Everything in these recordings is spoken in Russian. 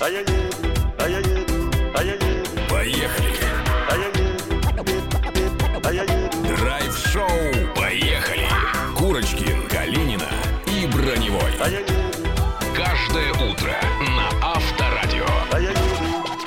а я еду, а я еду, а я еду, Поехали! а я еду, а я еду. Драйв-шоу «Поехали!» Курочкин, Калинина и Броневой. А я еду, Каждое утро на Авторадио. а я еду.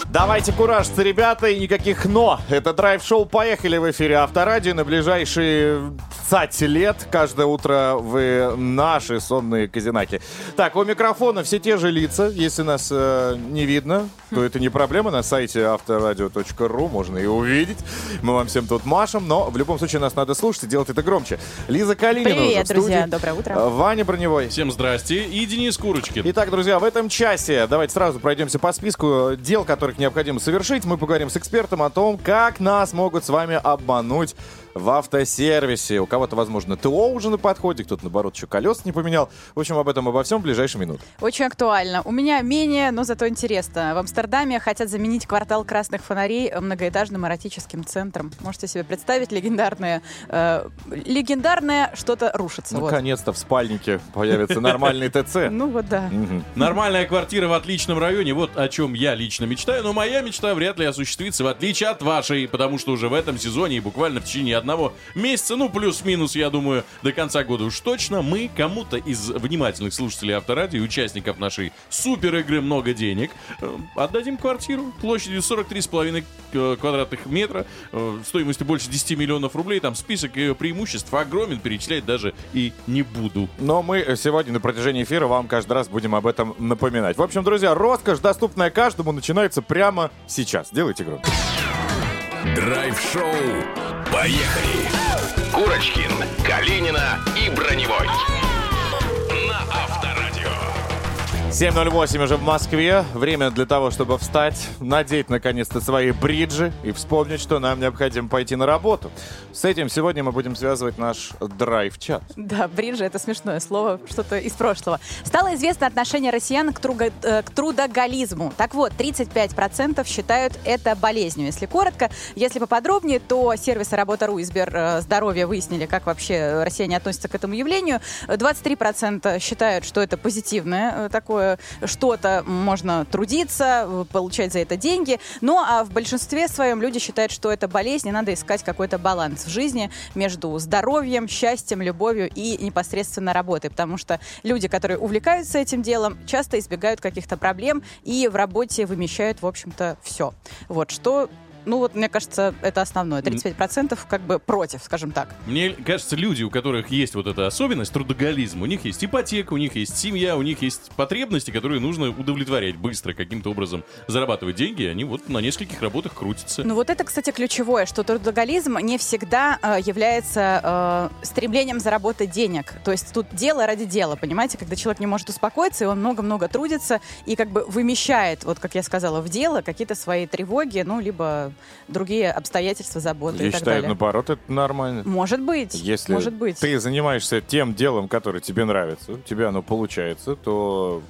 Давайте куражиться, ребята, и никаких «но». Это драйв-шоу «Поехали» в эфире Авторадио. На ближайшие 20 лет каждое утро вы наши сонные казинаки. Так, у микрофона все те же лица. Если нас э, не видно, то это не проблема. На сайте авторадио.ру можно и увидеть. Мы вам всем тут машем, но в любом случае нас надо слушать и делать это громче. Лиза Калинина уже Привет, в студии. друзья, доброе утро. Э, Ваня Броневой. Всем здрасте. И Денис Курочкин. Итак, друзья, в этом часе давайте сразу пройдемся по списку дел, которых необходимо совершить. Мы поговорим с экспертом о том, как нас могут с вами обмануть в автосервисе. У кого-то, возможно, ТО уже на подходе, кто-то, наоборот, еще колес не поменял. В общем, об этом обо всем в ближайшие минуты. Очень актуально. У меня менее, но зато интересно. В Амстердаме хотят заменить квартал красных фонарей многоэтажным эротическим центром. Можете себе представить легендарное, э, легендарное что-то рушится. Вот. Наконец-то в спальнике появится нормальный ТЦ. Ну вот да. Нормальная квартира в отличном районе. Вот о чем я лично мечтаю. Но моя мечта вряд ли осуществится, в отличие от вашей. Потому что уже в этом сезоне и буквально в течение одного месяца, ну плюс-минус, я думаю, до конца года уж точно, мы кому-то из внимательных слушателей Авторадио и участников нашей супер игры «Много денег» э, отдадим квартиру площадью 43,5 э, квадратных метра, э, стоимостью больше 10 миллионов рублей. Там список ее преимуществ огромен, перечислять даже и не буду. Но мы сегодня на протяжении эфира вам каждый раз будем об этом напоминать. В общем, друзья, роскошь, доступная каждому, начинается прямо сейчас. Делайте громко. Драйв-шоу «Поехали!» Курочкин, Калинина и Броневой. 7.08 уже в Москве. Время для того, чтобы встать, надеть наконец-то свои бриджи и вспомнить, что нам необходимо пойти на работу. С этим сегодня мы будем связывать наш драйв-чат. Да, бриджи — это смешное слово, что-то из прошлого. Стало известно отношение россиян к, труга- э, к трудоголизму. Так вот, 35% считают это болезнью. Если коротко, если поподробнее, то сервисы Работа.ру и Сберздоровье выяснили, как вообще россияне относятся к этому явлению. 23% считают, что это позитивное э, что-то, можно трудиться, получать за это деньги. Ну, а в большинстве своем люди считают, что это болезнь, и надо искать какой-то баланс в жизни между здоровьем, счастьем, любовью и непосредственно работой. Потому что люди, которые увлекаются этим делом, часто избегают каких-то проблем и в работе вымещают, в общем-то, все. Вот что ну вот, мне кажется, это основное. 35% как бы против, скажем так. Мне кажется, люди, у которых есть вот эта особенность, трудоголизм, у них есть ипотека, у них есть семья, у них есть потребности, которые нужно удовлетворять быстро, каким-то образом зарабатывать деньги, они вот на нескольких работах крутятся. Ну вот это, кстати, ключевое, что трудоголизм не всегда э, является э, стремлением заработать денег. То есть тут дело ради дела, понимаете? Когда человек не может успокоиться, и он много-много трудится и как бы вымещает, вот как я сказала, в дело какие-то свои тревоги, ну, либо другие обстоятельства, заботы Я и так считаю, далее. наоборот, это нормально. Может быть, Если может быть. ты занимаешься тем делом, которое тебе нравится, у тебя оно получается, то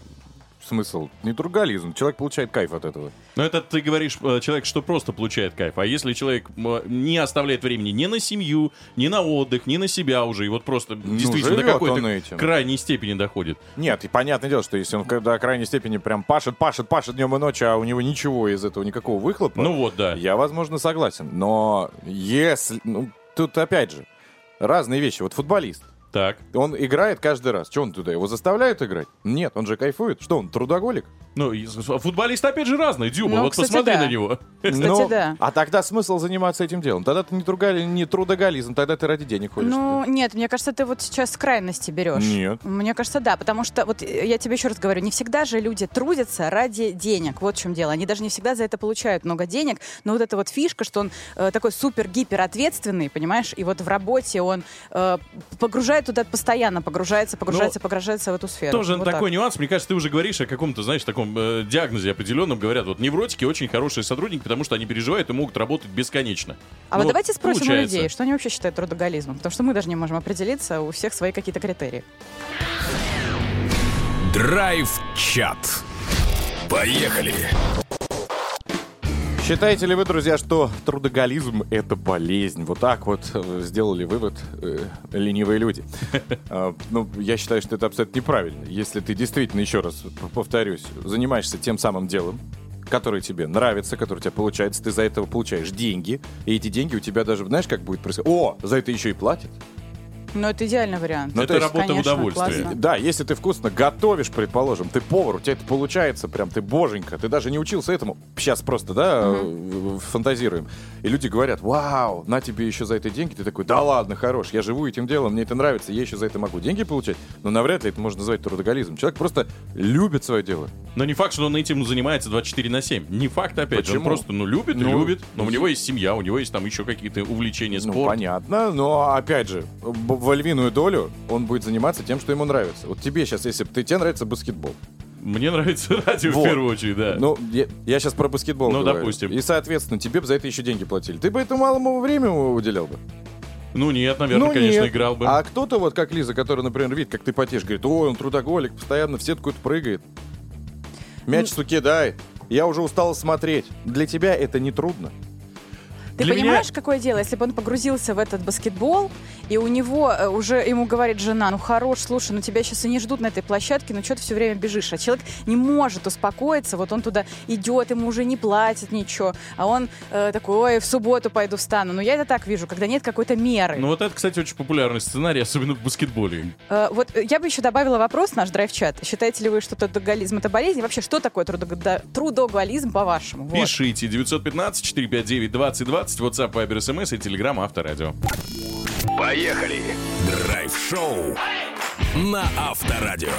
смысл не трудоголизм. Человек получает кайф от этого. Но это ты говоришь, э, человек, что просто получает кайф. А если человек не оставляет времени ни на семью, ни на отдых, ни на себя уже, и вот просто действительно до какой-то крайней степени доходит. Нет, и понятное дело, что если он до крайней степени прям пашет, пашет, пашет днем и ночью, а у него ничего из этого, никакого выхлопа, Ну вот, да. я, возможно, согласен. Но если... Ну, тут опять же, разные вещи. Вот футболист. Так. Он играет каждый раз. Что он туда? Его заставляют играть? Нет, он же кайфует. Что он, трудоголик? Ну, с- футболисты опять же разные, Дюба, Ну, вот кстати, посмотри да. на него. Кстати, Ну, да. А тогда смысл заниматься этим делом? Тогда ты не, трудоголи- не трудоголизм, тогда ты ради денег ходишь. Ну, нет, мне кажется, ты вот сейчас с крайности берешь. Нет. Мне кажется, да, потому что, вот э, я тебе еще раз говорю, не всегда же люди трудятся ради денег. Вот в чем дело. Они даже не всегда за это получают много денег. Но вот эта вот фишка, что он э, такой супер-гипер ответственный, понимаешь, и вот в работе он э, погружает туда постоянно, погружается, погружается, погружается в эту сферу. Тоже Вот такой так. нюанс. Мне кажется, ты уже говоришь о каком-то, знаешь, таком э, диагнозе определенном. Говорят, вот невротики очень хорошие сотрудники, потому что они переживают и могут работать бесконечно. А Ну вот давайте спросим получается. у людей, что они вообще считают трудоголизмом. Потому что мы даже не можем определиться, у всех свои какие-то критерии. Драйв-чат. Поехали! Считаете ли вы, друзья, что трудоголизм — это болезнь? Вот так вот э, сделали вывод э, ленивые люди. А, Ну, я считаю, что это абсолютно неправильно. Если ты действительно, еще раз повторюсь, занимаешься тем самым делом, которое тебе нравится, которое у тебя получается, ты за это получаешь деньги, и эти деньги у тебя даже, знаешь, как будет происходить? О, за это еще и платят. Ну, это идеальный вариант. Ну, это то есть, работа в конечно, удовольствие. классно. Да, если ты вкусно готовишь, предположим, ты повар, у тебя это получается, прям ты боженька, ты даже не учился этому. Сейчас просто, да, э, фантазируем. И люди говорят, вау, на тебе еще за это деньги. Ты такой, да ладно, хорош, я живу этим делом, мне это нравится, я еще за это могу деньги получать. Но навряд ли это можно назвать трудоголизмом. Человек просто любит свое дело. Но не факт, что он этим занимается 24 на 7. Не факт, опять же. Он Почему? просто, ну, любит Ну, любит. Но у него есть семья, у него есть там еще какие-то увлечения, Ну, спорт. понятно, но опять же, в львиную долю он будет заниматься тем, что ему нравится. Вот тебе сейчас, если бы ты, тебе нравится баскетбол. Мне нравится радио Вот. в первую очередь, да. Ну, я, я сейчас про баскетбол Ну, говорю. допустим. И, соответственно, тебе бы за это еще деньги платили. Ты бы этому малому время уделял бы? Ну, нет, наверное, ну, конечно, нет. играл бы. А кто-то, вот как Лиза, который, например, видит, как ты потеешь, говорит, ой, он трудоголик, постоянно в сетку это прыгает. Мяч Ну. дай. Я уже устал смотреть. Для тебя это не трудно. Ты Для понимаешь, меня- какое дело, если бы он погрузился в этот баскетбол, и у него э, уже ему говорит жена, ну хорош, слушай, ну тебя сейчас и не ждут на этой площадке, ну что ты все время бежишь? А человек не может успокоиться, вот он туда идет, ему уже не платят ничего, а он э, такой, ой, в субботу пойду встану. Ну я это так вижу, когда нет какой-то меры. Ну, вот это, кстати, очень популярный сценарий, особенно в баскетболе. Э, вот э, я бы еще добавила вопрос в наш драйв-чат. Считаете ли вы, что трудоголизм это болезнь? И вообще, что такое трудого- трудоголизм по-вашему? Вот. Пишите 915-459-2020, WhatsApp, Viber, SMS и Telegram Авторадио. Поехали! Драйв-шоу на Авторадио.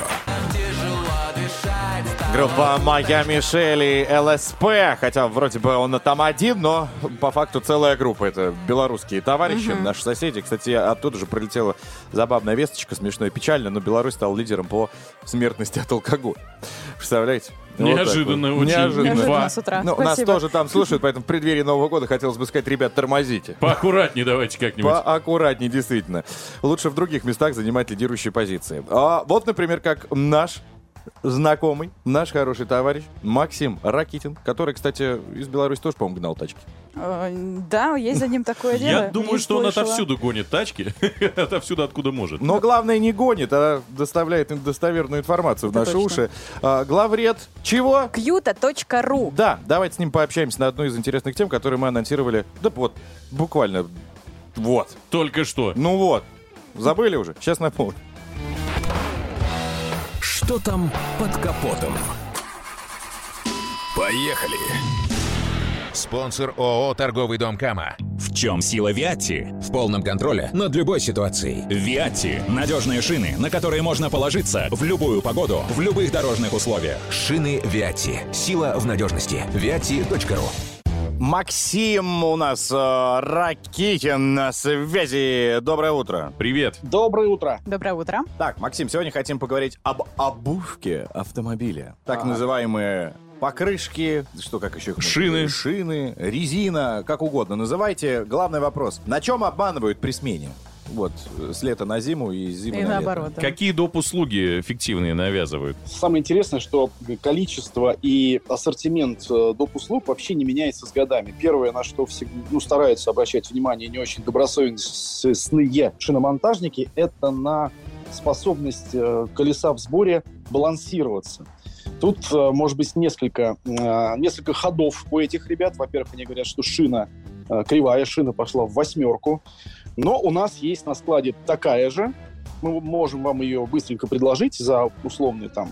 Группа Майами Шелли ЛСП, хотя вроде бы он там один, но по факту целая группа. Это белорусские товарищи, наши соседи. Кстати, оттуда же прилетела забавная весточка, смешно и печально, но Беларусь стал лидером по смертности от алкоголя. Представляете? Неожиданно вот. очень. Неожиданно. Неожиданно с утра. Ну, нас тоже там слушают, поэтому в преддверии Нового года хотелось бы сказать, ребят, тормозите. Поаккуратнее давайте как-нибудь. Поаккуратнее, действительно. Лучше в других местах занимать лидирующие позиции. А вот, например, как наш знакомый, наш хороший товарищ Максим Ракитин, который, кстати, из Беларуси тоже, по-моему, гнал тачки. Э, Да, есть за ним такое дело. Я думаю, что он отовсюду гонит тачки. Отовсюду, откуда может. Но главное не гонит, а доставляет достоверную информацию в наши уши. А, главред чего? Кьюта.ру Да, давайте с ним пообщаемся на одну из интересных тем, которые мы анонсировали. Да вот, буквально. Вот. Только что. Ну вот. Забыли уже? Сейчас напомню. Что там под капотом? Поехали! Спонсор ООО «Торговый дом Кама». В чем сила Виатти? В полном контроле над любой ситуацией. Виатти – надежные шины, на которые можно положиться в любую погоду, в любых дорожных условиях. Шины Виатти. Сила в надежности. Виатти.ру Максим у нас э, Ракитин на связи. Доброе утро. Привет. Доброе утро. Доброе утро. Так, Максим, сегодня хотим поговорить об обувке автомобиля. Так называемые покрышки, что как еще Шины. Шины, резина, как угодно называйте. Главный вопрос. На чем обманывают при смене? Вот, э, с лета на зиму и с зимы И на лето. наоборот. да. Какие доп. услуги фиктивные навязывают? Самое интересное, что количество и ассортимент э, доп. услуг вообще не меняется с годами. Первое, на что всегда, ну, стараются обращать внимание не очень добросовестные шиномонтажники, это на способность э, колеса в сборе балансироваться. Тут э, может быть несколько, э, несколько ходов у этих ребят. Во-первых, они говорят, что шина э, кривая, шина пошла в восьмерку. Но у нас есть на складе такая же. Мы можем вам ее быстренько предложить за условные там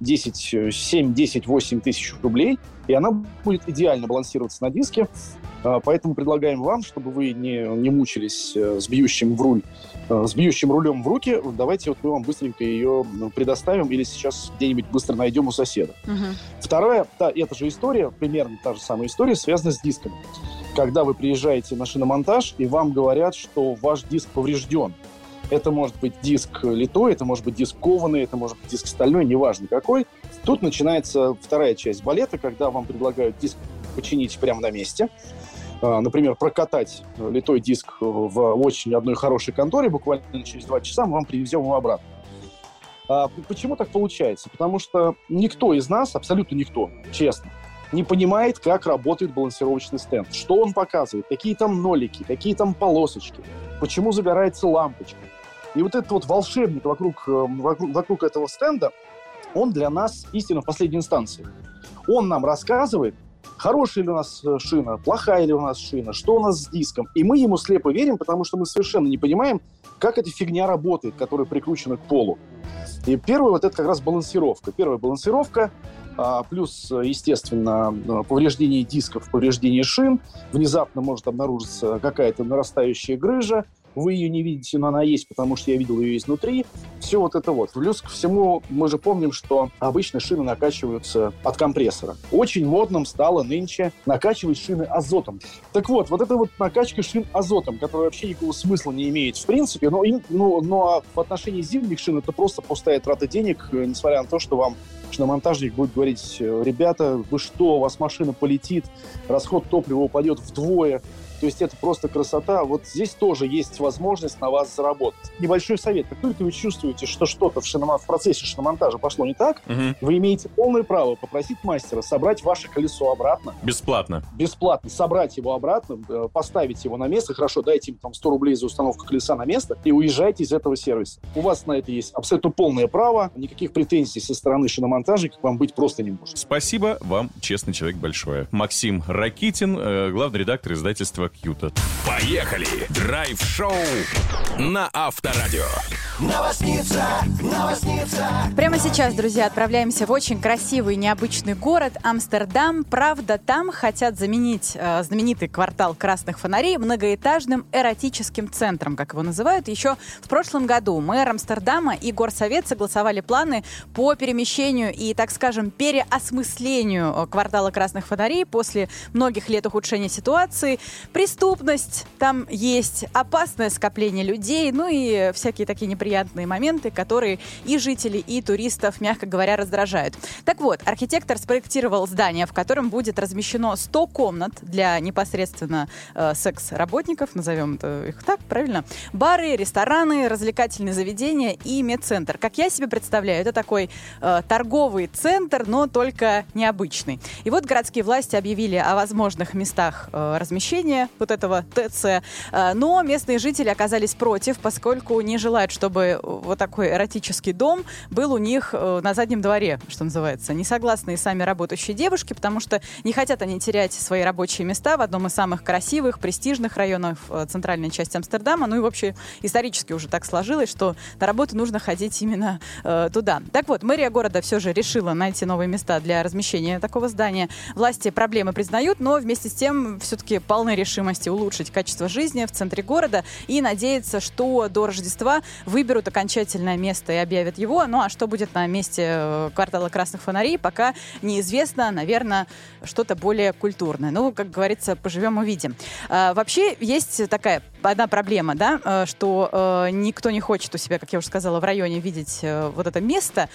10, э, 7, 10, 8 тысяч рублей. И она будет идеально балансироваться на диске. А, Поэтому предлагаем вам, чтобы вы не, не мучились э, с бьющим в руль, э, с бьющим рулем в руки, давайте вот мы вам быстренько ее предоставим или сейчас где-нибудь быстро найдем у соседа. Мгм. Вторая, та, эта же история, примерно та же самая история, связана с дисками. Когда вы приезжаете на шиномонтаж, и вам говорят, что ваш диск поврежден. Это может быть диск литой, это может быть диск кованый, это может быть диск стальной, неважно какой. Тут начинается вторая часть балета, когда вам предлагают диск починить прямо на месте. А, Например, прокатать э, литой диск в очень одной хорошей конторе, буквально через два часа мы вам привезем его обратно. А Почему так получается? Потому что никто из нас, абсолютно никто, честно, не понимает, как работает балансировочный стенд, что он показывает, какие там нолики, какие там полосочки, почему загорается лампочка. И вот этот вот волшебник вокруг, э, вокруг, вокруг этого стенда, он для нас истина в последней инстанции. Он нам рассказывает, хорошая ли у нас э, шина, плохая ли у нас шина, что у нас с диском. И мы ему слепо верим, потому что мы совершенно не понимаем, как эта фигня работает, которая прикручена к полу. И первое вот это как раз балансировка. Первая балансировка, а, плюс, естественно, повреждение дисков, повреждение шин. Внезапно может обнаружиться какая-то нарастающая грыжа, вы ее не видите, но она есть, потому что я видел ее изнутри. Все вот это вот. Плюс ко всему, мы же помним, что обычно шины накачиваются от компрессора. Очень модным стало нынче накачивать шины азотом. Так вот, вот эта вот накачка шин азотом, которая вообще никакого смысла не имеет в принципе, но, им, ну, но в отношении зимних шин это просто пустая трата денег, э, несмотря на то, что вам шиномонтажник будет говорить, э, ребята, вы что, у вас машина полетит, расход топлива упадет вдвое, то есть это просто красота. Вот здесь тоже есть возможность на вас заработать. Небольшой совет. Как только вы чувствуете, что что-то в, шиномон... в процессе шиномонтажа пошло не так, Мгм. вы имеете полное право попросить мастера собрать ваше колесо обратно, Бесплатно. бесплатно собрать его обратно, э, поставить его на место, хорошо, дайте им там 100 рублей за установку колеса на место и уезжайте из этого сервиса. У вас на это есть абсолютно полное право, никаких претензий со стороны шиномонтажника к вам быть просто не может. Спасибо вам, честный человек, большое. Максим Ракитин, э, главный редактор издательства «Кьюта». Поехали! Драйв-шоу на Авторадио. Прямо сейчас, друзья, отправляемся в очень красивый и необычный город Амстердам. Правда, там хотят заменить э, знаменитый квартал красных фонарей многоэтажным эротическим центром, как его называют. Еще в прошлом году мэр Амстердама и горсовет согласовали планы по перемещению и, так скажем, переосмыслению э, квартала красных фонарей после многих лет ухудшения ситуации. Преступность там есть, опасное скопление людей, ну и всякие такие неприятные моменты, которые и жителей, и туристов, мягко говоря, раздражают. Так вот, архитектор спроектировал здание, в котором будет размещено 100 комнат для непосредственно э, секс-работников, назовем их так, правильно? Бары, рестораны, развлекательные заведения и медцентр. Как я себе представляю, это такой э, торговый центр, но только необычный. И вот городские власти объявили о возможных местах э, размещения вот этого ТЦ, э, но местные жители оказались против, поскольку не желают, чтобы вот такой эротический дом был у них э, на заднем дворе, что называется. Не согласны и сами работающие девушки, потому что не хотят они терять свои рабочие места в одном из самых красивых, престижных районов э, центральной части Амстердама. Ну и вообще исторически уже так сложилось, что на работу нужно ходить именно э, туда. Так вот, мэрия города все же решила найти новые места для размещения такого здания. Власти проблемы признают, но вместе с тем все-таки полны решимости улучшить качество жизни в центре города и надеяться, что до Рождества выберут окончательное место и объявят его. Ну а что будет на месте э, квартала красных фонарей, пока неизвестно. Наверное, что-то более культурное. Ну, как говорится, поживем увидим. А, вообще есть такая одна проблема, да, э, что э, никто не хочет у себя, как я уже сказала, в районе видеть э, вот это место.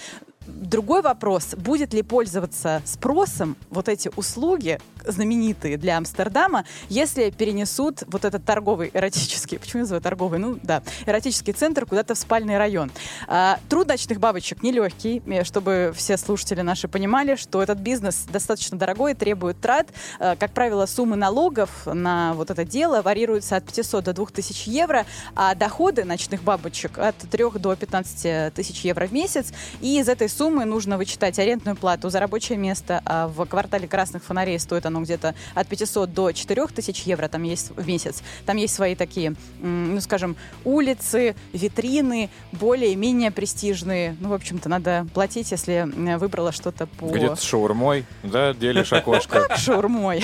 Другой вопрос, будет ли пользоваться спросом вот эти услуги, знаменитые для Амстердама, если перенесут вот этот торговый эротический, почему я называю торговый, ну да, эротический центр куда-то в спальный район. А, труд ночных бабочек нелегкий, э, чтобы все слушатели наши понимали, что этот бизнес достаточно дорогой, требует трат. А, как правило, суммы налогов на вот это дело варьируются от 500 до 2000 евро, а доходы ночных бабочек от 3 до 15 тысяч евро в месяц. И из этой суммы нужно вычитать арендную плату за рабочее место. А в квартале красных фонарей стоит оно где-то от 500 до 4 тысяч евро там есть в месяц. Там есть свои такие, ну, скажем, улицы, витрины, более-менее престижные. Ну, в общем-то, надо платить, если выбрала что-то по Где-то с шаурмой, да, делишь окошко. шаурмой.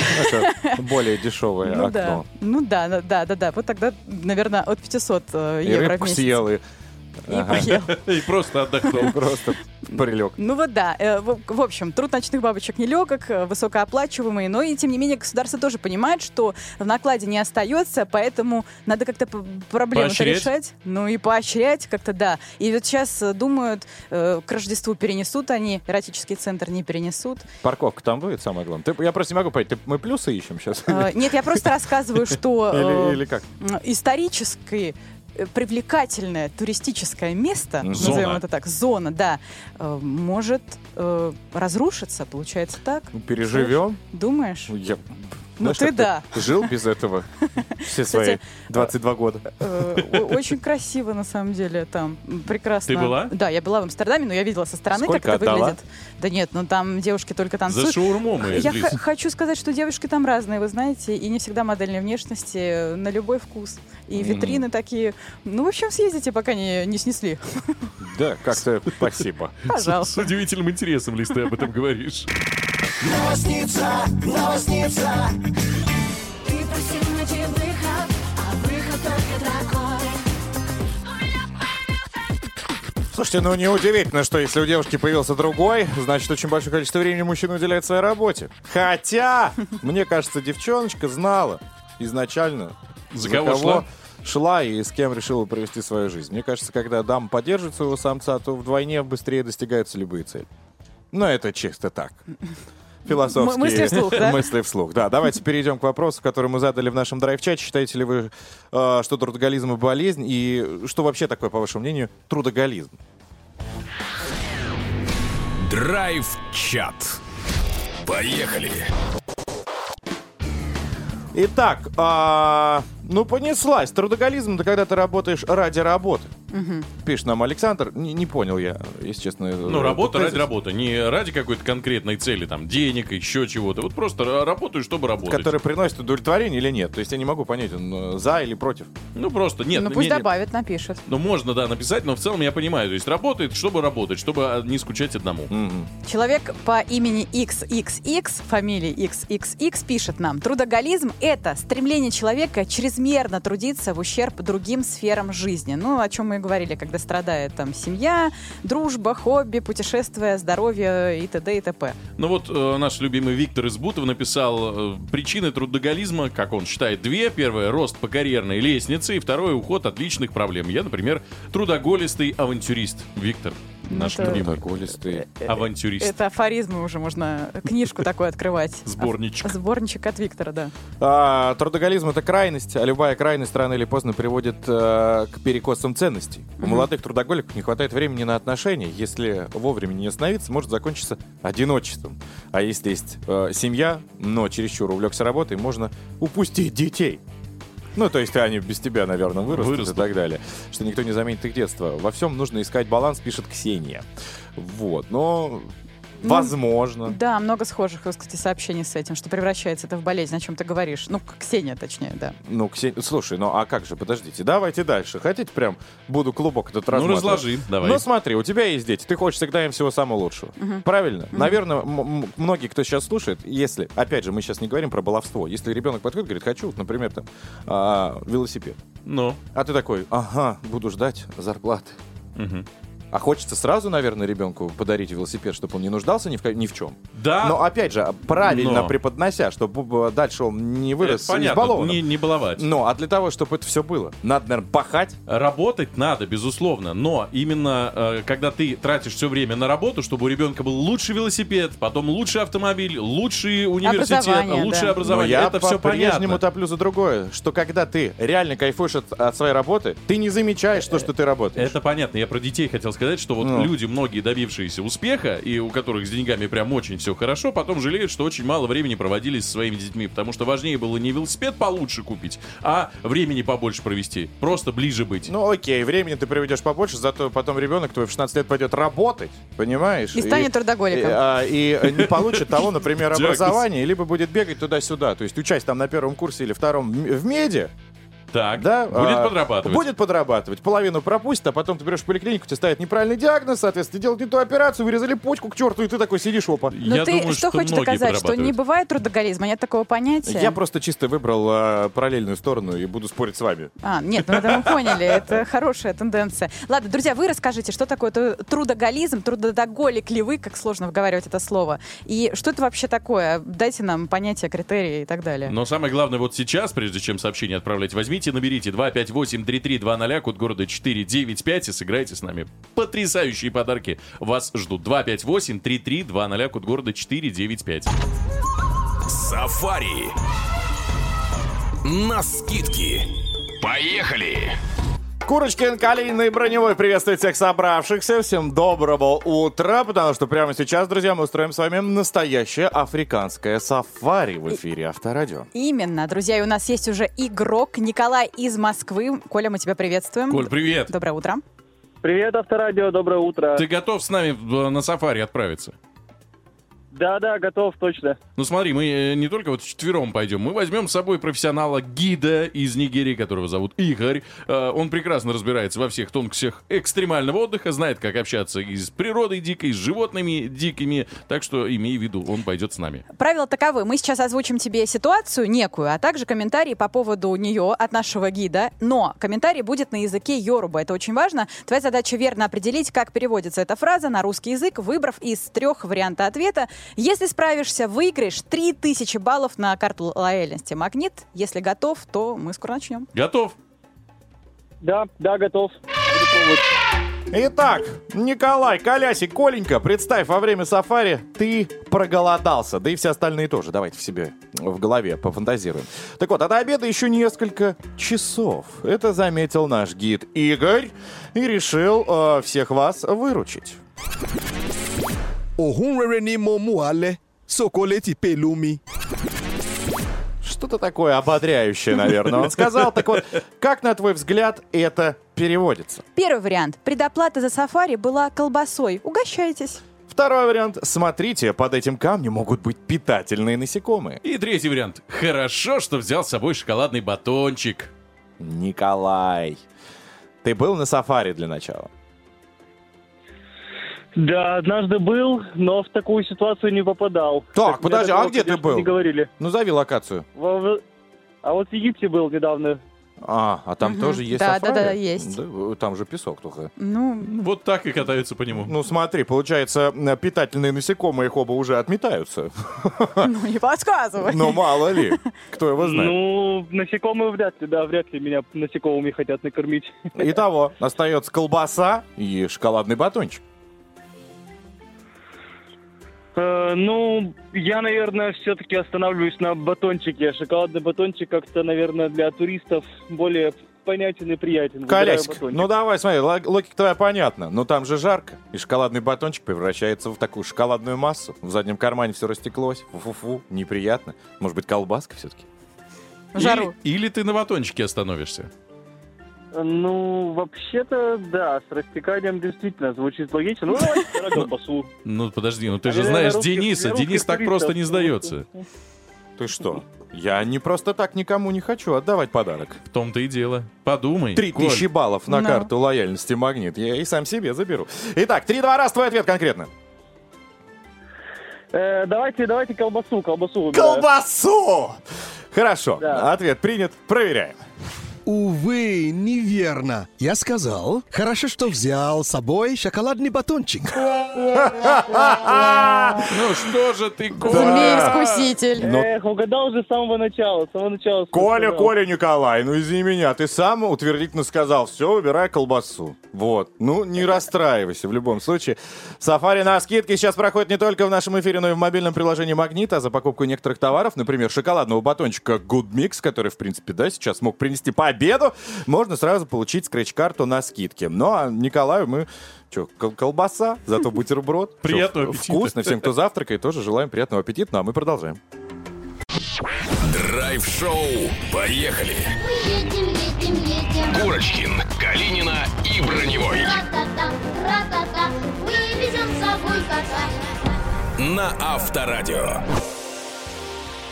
Это более дешевое Ну окно. ну да, да, да, да. Вот тогда, наверное, от 500 э, евро в месяц. И Ага. поел. И просто отдохнул. просто прилег. Ну вот да, э, в, общем, труд ночных бабочек нелегок, э, высокооплачиваемый, но и тем не менее государство тоже понимает, что в накладе не остается, поэтому надо как-то п- проблему-то Поощрять? решать. Ну и поощрять как-то, да. И вот сейчас э, думают, к Рождеству перенесут они, эротический центр не перенесут. Парковка там будет, самое главное. Ты- я просто не могу понять, ты- мы плюсы ищем сейчас? Э, Нет, я просто рассказываю, что Или как? исторически привлекательное туристическое место, Зона. назовем это так, зона, да, э, может э, разрушиться, получается так? Ну, Переживем. Думаешь? Ну, Я, Ну, знаешь, ты да. Жил без этого все свои Кстати, 22 года. Э, Очень красиво, на самом деле, там. Прекрасно. Ты была? Да, я была в Амстердаме, но я видела со стороны, как это выглядит. Да нет, ну там девушки только танцуют. За шаурмом и Я хочу сказать, что девушки там разные, вы знаете, и не всегда модельной внешности, э, на любой вкус. И витрины такие. Ну, в общем, съездите, пока не, не снесли. Да, как-то спасибо. С Пожалуйста. удивительным интересом, Лиз, ты об этом говоришь. Ты просил найти выход, а выход только такой. Слушайте, ну неудивительно, что если у девушки появился другой, значит, очень большое количество времени мужчина уделяет своей работе. Хотя, мне кажется, девчоночка знала изначально, За кого шла? шла и с кем решила провести свою жизнь. Мне кажется, когда дама поддерживает своего самца, то вдвойне быстрее достигаются любые цели. Но это чисто так. Философские мысли вслух, да? мысли вслух. Да, давайте перейдем к вопросу, который мы задали в нашем драйв-чате. Считаете ли вы, э, что трудоголизм и болезнь? И что вообще такое, по вашему мнению, трудоголизм? Драйв-чат. Поехали. Итак, а, ну понеслась. Трудоголизм, это когда ты работаешь ради работы. Пишет нам Александр. Не, не понял я, если честно. Ну, работа ради работы. Не ради какой-то конкретной цели, там, денег, еще чего-то. Вот просто ра- работаю, чтобы работать. Который приносит удовлетворение или нет. То есть я не могу понять, он э, за или против. Ну, просто нет. ну, пусть не- не- добавит, напишет. Ну, можно, да, написать, но в целом я понимаю. То есть работает, чтобы работать, чтобы а, не скучать одному. Мгм. Человек по имени XXX, фамилии XXX, пишет нам, трудоголизм – это стремление человека чрезмерно трудиться в ущерб другим сферам жизни. Ну, о чем мы говорили, когда страдает там семья, дружба, хобби, путешествия, здоровье и т.д. и т.п. Ну вот э, наш любимый Виктор из Бутова написал э, причины трудоголизма, как он считает, две. Первое – рост по карьерной лестнице, и второе – уход от личных проблем. Я, например, трудоголистый авантюрист. Виктор, наш это- любимый Трудоголистый. авантюрист. Это афоризмы уже, можно книжку такую открывать. Сборничек. Сборничек от Виктора, да. А, трудоголизм это крайность, а любая крайность рано или поздно приводит э, к перекосам ценностей. У молодых трудоголиков не хватает времени на отношения. Если вовремя не остановиться, может закончиться одиночеством. А если есть э, семья, но чересчур увлекся работой, можно упустить детей. Ну, то есть они без тебя, наверное, вырастут, Вырастут. и так далее. Что никто не заменит их детство. Во всем нужно искать баланс, пишет Ксения. Вот, но Ну, возможно. Да, много схожих, кстати, сообщений с этим, что превращается это в болезнь, о чем ты говоришь. Ну, Ксения, точнее, да. Ну, Ксения, слушай, ну а как же, подождите, давайте дальше. Хотите прям буду клубок этот Ну, разматывать? разложи, давай. Ну, смотри, у тебя есть дети, ты хочешь всегда им всего самого лучшего. Правильно? Наверное, м- м- многие, кто сейчас слушает, если, опять же, мы сейчас не говорим про баловство, если ребенок подходит, говорит, хочу, например, там, а, велосипед. Ну, А ты такой, ага, буду ждать зарплаты. мгм. А хочется сразу, наверное, ребенку подарить велосипед, чтобы он не нуждался ни в, ни в чем. Да, Но опять же, правильно Но. преподнося, чтобы дальше он не это вырос понятно, избалованным. не, не баловать. Ну, а для того, чтобы это все было, надо, наверное, пахать. Работать надо, безусловно, но именно э, когда ты тратишь все время на работу, чтобы у ребенка был лучший велосипед, потом лучший автомобиль, лучший университет, Образование, лучшее да. образование, Но я это все по-прежнему понятно. топлю за другое, что когда ты реально кайфуешь от, от своей работы, ты не замечаешь то, что ты работаешь. Это понятно. Я про детей хотел сказать, что вот Ну. люди, многие добившиеся успеха, и у которых с деньгами прям очень все хорошо, потом жалеют, что очень мало времени проводили со своими детьми, потому что важнее было не велосипед получше купить, а времени побольше провести, просто ближе быть. Ну окей, времени ты проведешь побольше, зато потом ребенок твой в 16 лет пойдет работать, понимаешь? И станет трудоголиком. И, а, и не получит того, например, образования, либо будет бегать туда-сюда. То есть учась там на первом курсе или втором в меди, Так, да? будет а, подрабатывать. Будет подрабатывать. Половину пропустит, а потом ты берешь в поликлинику, тебе ставят неправильный диагноз, соответственно, делают не ту операцию, вырезали почку к черту, и ты такой сидишь, опа. Но Я ты думаю, что, хочешь многие доказать, что не бывает трудоголизма? Нет такого понятия? Я просто чисто выбрал а, параллельную сторону и буду спорить с вами. А, нет, ну это мы поняли, это хорошая тенденция. Ладно, друзья, вы расскажите, что такое тру- трудоголизм, трудоголик ли вы, как сложно выговаривать это слово, и что это вообще такое? Дайте нам понятия, критерии и так далее. Но самое главное вот сейчас, прежде чем сообщение отправлять, возьмите, наберите 258-3320, код города 495 и сыграйте с нами. Потрясающие подарки вас ждут. 258-3320, код города 495. Сафари. На скидки. Поехали! Курочкин, Калинин и Броневой приветствуют всех собравшихся. Всем доброго утра, потому что прямо сейчас, друзья, мы устроим с вами настоящее африканское сафари в эфире Авторадио. Именно, друзья, и у нас есть уже игрок Николай из Москвы. Коля, мы тебя приветствуем. Коль, привет. Доброе утро. Привет, Авторадио, доброе утро. Ты готов с нами в- на сафари отправиться? Да-да, готов, точно. Ну смотри, мы э, не только вот четвером пойдем, мы возьмем с собой профессионала гида из Нигерии, которого зовут Игорь. Э, Он прекрасно разбирается во всех тонкостях экстремального отдыха, знает, как общаться и с природой дикой, и с животными дикими, так что имей в виду, он пойдет с нами. Правила таковы. Мы сейчас озвучим тебе ситуацию некую, а также комментарии по поводу нее от нашего гида. Но комментарий будет на языке Йоруба. Это очень важно. Твоя задача верно определить, как переводится эта фраза на русский язык, выбрав из трех вариантов ответа. Если справишься, выиграешь 3000 баллов на карту лояльности «Магнит». Если готов, то мы скоро начнем. Готов? Да, да, готов. Итак, Николай, Колясик, Коленька, представь, во время сафари ты проголодался. Да и все остальные тоже. Давайте в себе в голове пофантазируем. Так вот, до обеда еще несколько часов. Это заметил наш гид Игорь и решил э, всех вас выручить. Òhun rere ni mo mú alẹ́ sóko létí pẹ̀lú mi. Что-то такое ободряющее, наверное, он сказал. Так вот, как, на твой взгляд, это переводится? Первый вариант. Предоплата за сафари была колбасой. Угощайтесь. Второй вариант. Смотрите, под этим камнем могут быть питательные насекомые. И третий вариант. Хорошо, что взял с собой шоколадный батончик. Николай, ты был на сафари для начала? Да, однажды был, но в такую ситуацию не попадал. Так, Мне подожди, а где ты был? Не говорили. Назови локацию. Во- в- А вот в Египте был недавно. А, а там Мгм. тоже есть Да, сафари? да, да, есть. Да, там же песок только. Ну, Вот так и катаются по нему. Ну смотри, получается, э, питательные насекомые их оба уже отметаются. ну не подсказывай. Но мало ли, кто его знает. Ну, насекомые вряд ли, да, вряд ли меня насекомыми хотят накормить. Итого, остается колбаса и шоколадный батончик. Э, Ну, я, наверное, все-таки останавливаюсь на батончике. Шоколадный батончик как-то, наверное, для туристов более понятен и приятен. Колясик, ну давай, смотри, лог- логика твоя понятна. Но там же жарко, и шоколадный батончик превращается в такую шоколадную массу. В заднем кармане все растеклось. Фу-фу-фу, неприятно. Может быть, колбаска все-таки? Жару. Или, или ты на батончике остановишься. Ну, вообще-то, да, с растеканием действительно звучит логично. Ну, давайте колбасу. Ну, подожди, ну ты же знаешь Дениса. Денис так просто не ну, сдается. Ты что? Я не просто так никому не хочу отдавать подарок. В том-то и дело. Подумай. Три тысячи баллов на Ну. карту лояльности «Магнит». Я и сам себе заберу. Итак, три-два раз твой ответ конкретно. Э, давайте, давайте колбасу, колбасу. Колбасу! Хорошо, ответ принят. Проверяем. Увы, неверно. Я сказал, хорошо, что взял с собой шоколадный батончик. Ну что же ты, Коль? Змей-искуситель. Эх, угадал же с самого начала, с самого начала. Коля. Коля, Николай, ну извини меня, ты сам утвердительно сказал, все, выбирай колбасу. Вот, ну не расстраивайся в любом случае. Сафари на скидке сейчас проходит не только в нашем эфире, но и в мобильном приложении Магнита. За покупку некоторых товаров, например, шоколадного батончика Good Mix, который, в принципе, да, сейчас мог принести победу, можно сразу получить скретч-карту на скидке. Ну, а Николаю мы Че, колбаса, зато бутерброд. Приятного аппетита. Вкусно. Всем, кто завтракает, тоже желаем приятного аппетита. Ну, а мы продолжаем. Драйв-шоу. Поехали. Едем, едем, едем. Курочкин, Калинина и Броневой. Ра-та-та, ра-та-та, вывезем с собой кота. На Авторадио.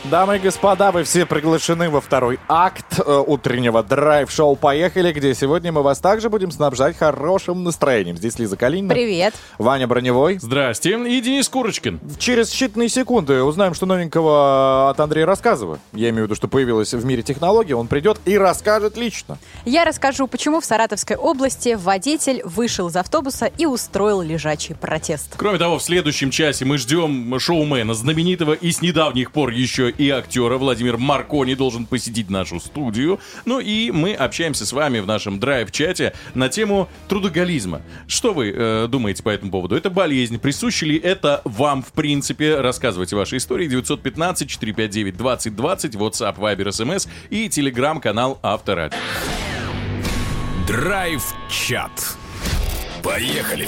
Дамы и господа, вы все приглашены во второй акт э, утреннего драйв-шоу «Поехали», где сегодня мы вас также будем снабжать хорошим настроением. Здесь Лиза Калинина, Привет. Ваня Броневой. Здрасте. И Денис Курочкин. Через считанные секунды узнаем, что новенького от Андрея Рассказова. Я имею в виду, что появилась в мире технологии. Он придет и расскажет лично. Я расскажу, почему в Саратовской области водитель вышел из автобуса и устроил лежачий протест. Кроме того, в следующем часе мы ждем шоумена, знаменитого и с недавних пор еще и актера Владимир Маркони должен посетить нашу студию. Ну и мы общаемся с вами в нашем драйв-чате на тему трудоголизма. Что вы э, думаете по этому поводу? Это болезнь? Присуща ли это вам, в принципе? Рассказывайте ваши истории. 915-459-2020, WhatsApp, Viber, SMS и телеграм-канал Авторадио. Драйв-чат. Поехали.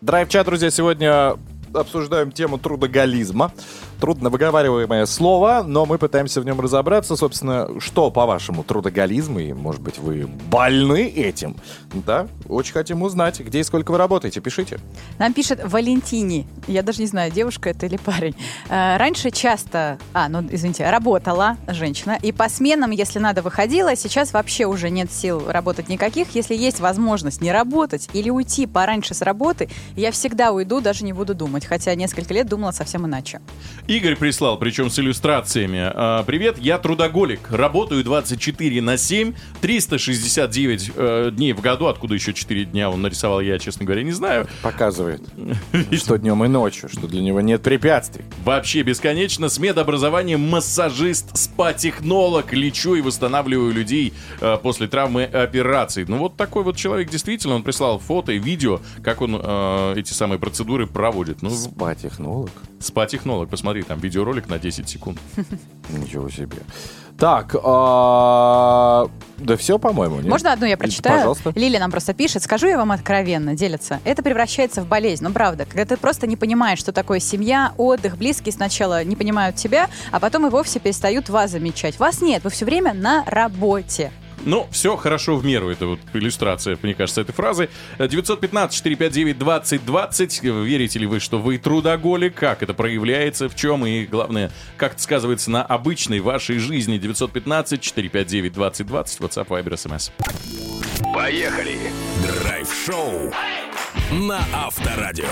Драйв-чат, друзья, сегодня обсуждаем тему трудоголизма. Трудно выговариваемое слово, но мы пытаемся в нем разобраться, собственно, что, по-вашему, трудоголизм, и, может быть, вы больны этим? Да, очень хотим узнать, где и сколько вы работаете, пишите. Нам пишет Валентини. Я даже не знаю, девушка это или парень. Э, Раньше часто, а, ну, извините, работала женщина, и по сменам, если надо, выходила. Сейчас вообще уже нет сил работать никаких. Если есть возможность не работать или уйти пораньше с работы, я всегда уйду, даже не буду думать. Хотя несколько лет думала совсем иначе. Игорь прислал, причем с иллюстрациями. А, Привет, я трудоголик. Работаю 24 на 7, 369 э, дней в году. Откуда еще 4 дня он нарисовал, я, честно говоря, не знаю. Показывает, что днем и ночью, что для него нет препятствий. Вообще бесконечно. С медобразованием массажист, спа-технолог. Лечу и восстанавливаю людей э, после травмы операций. Ну вот такой вот человек действительно. Он прислал фото и видео, как он э, эти самые процедуры проводит. Ну, Спа-технолог. спа-технолог. Посмотри, там видеоролик на 10 секунд. Ничего себе. Так, а, да все, по-моему, нет? Можно одну я прочитаю? Пожалуйста. Лили нам просто пишет. Скажу я вам откровенно, делится. Это превращается в болезнь. Ну, правда, когда ты просто не понимаешь, что такое семья, отдых, близкие сначала не понимают тебя, а потом и вовсе перестают вас замечать. Вас нет, вы все время на работе. Ну, все хорошо в меру. Это вот иллюстрация, мне кажется, этой фразы. 915-459-2020. Верите ли вы, что вы трудоголик? Как это проявляется? В чем? И, главное, как это сказывается на обычной вашей жизни? 915-459-2020. WhatsApp, Viber, SMS. Поехали. Драйв-шоу на Авторадио.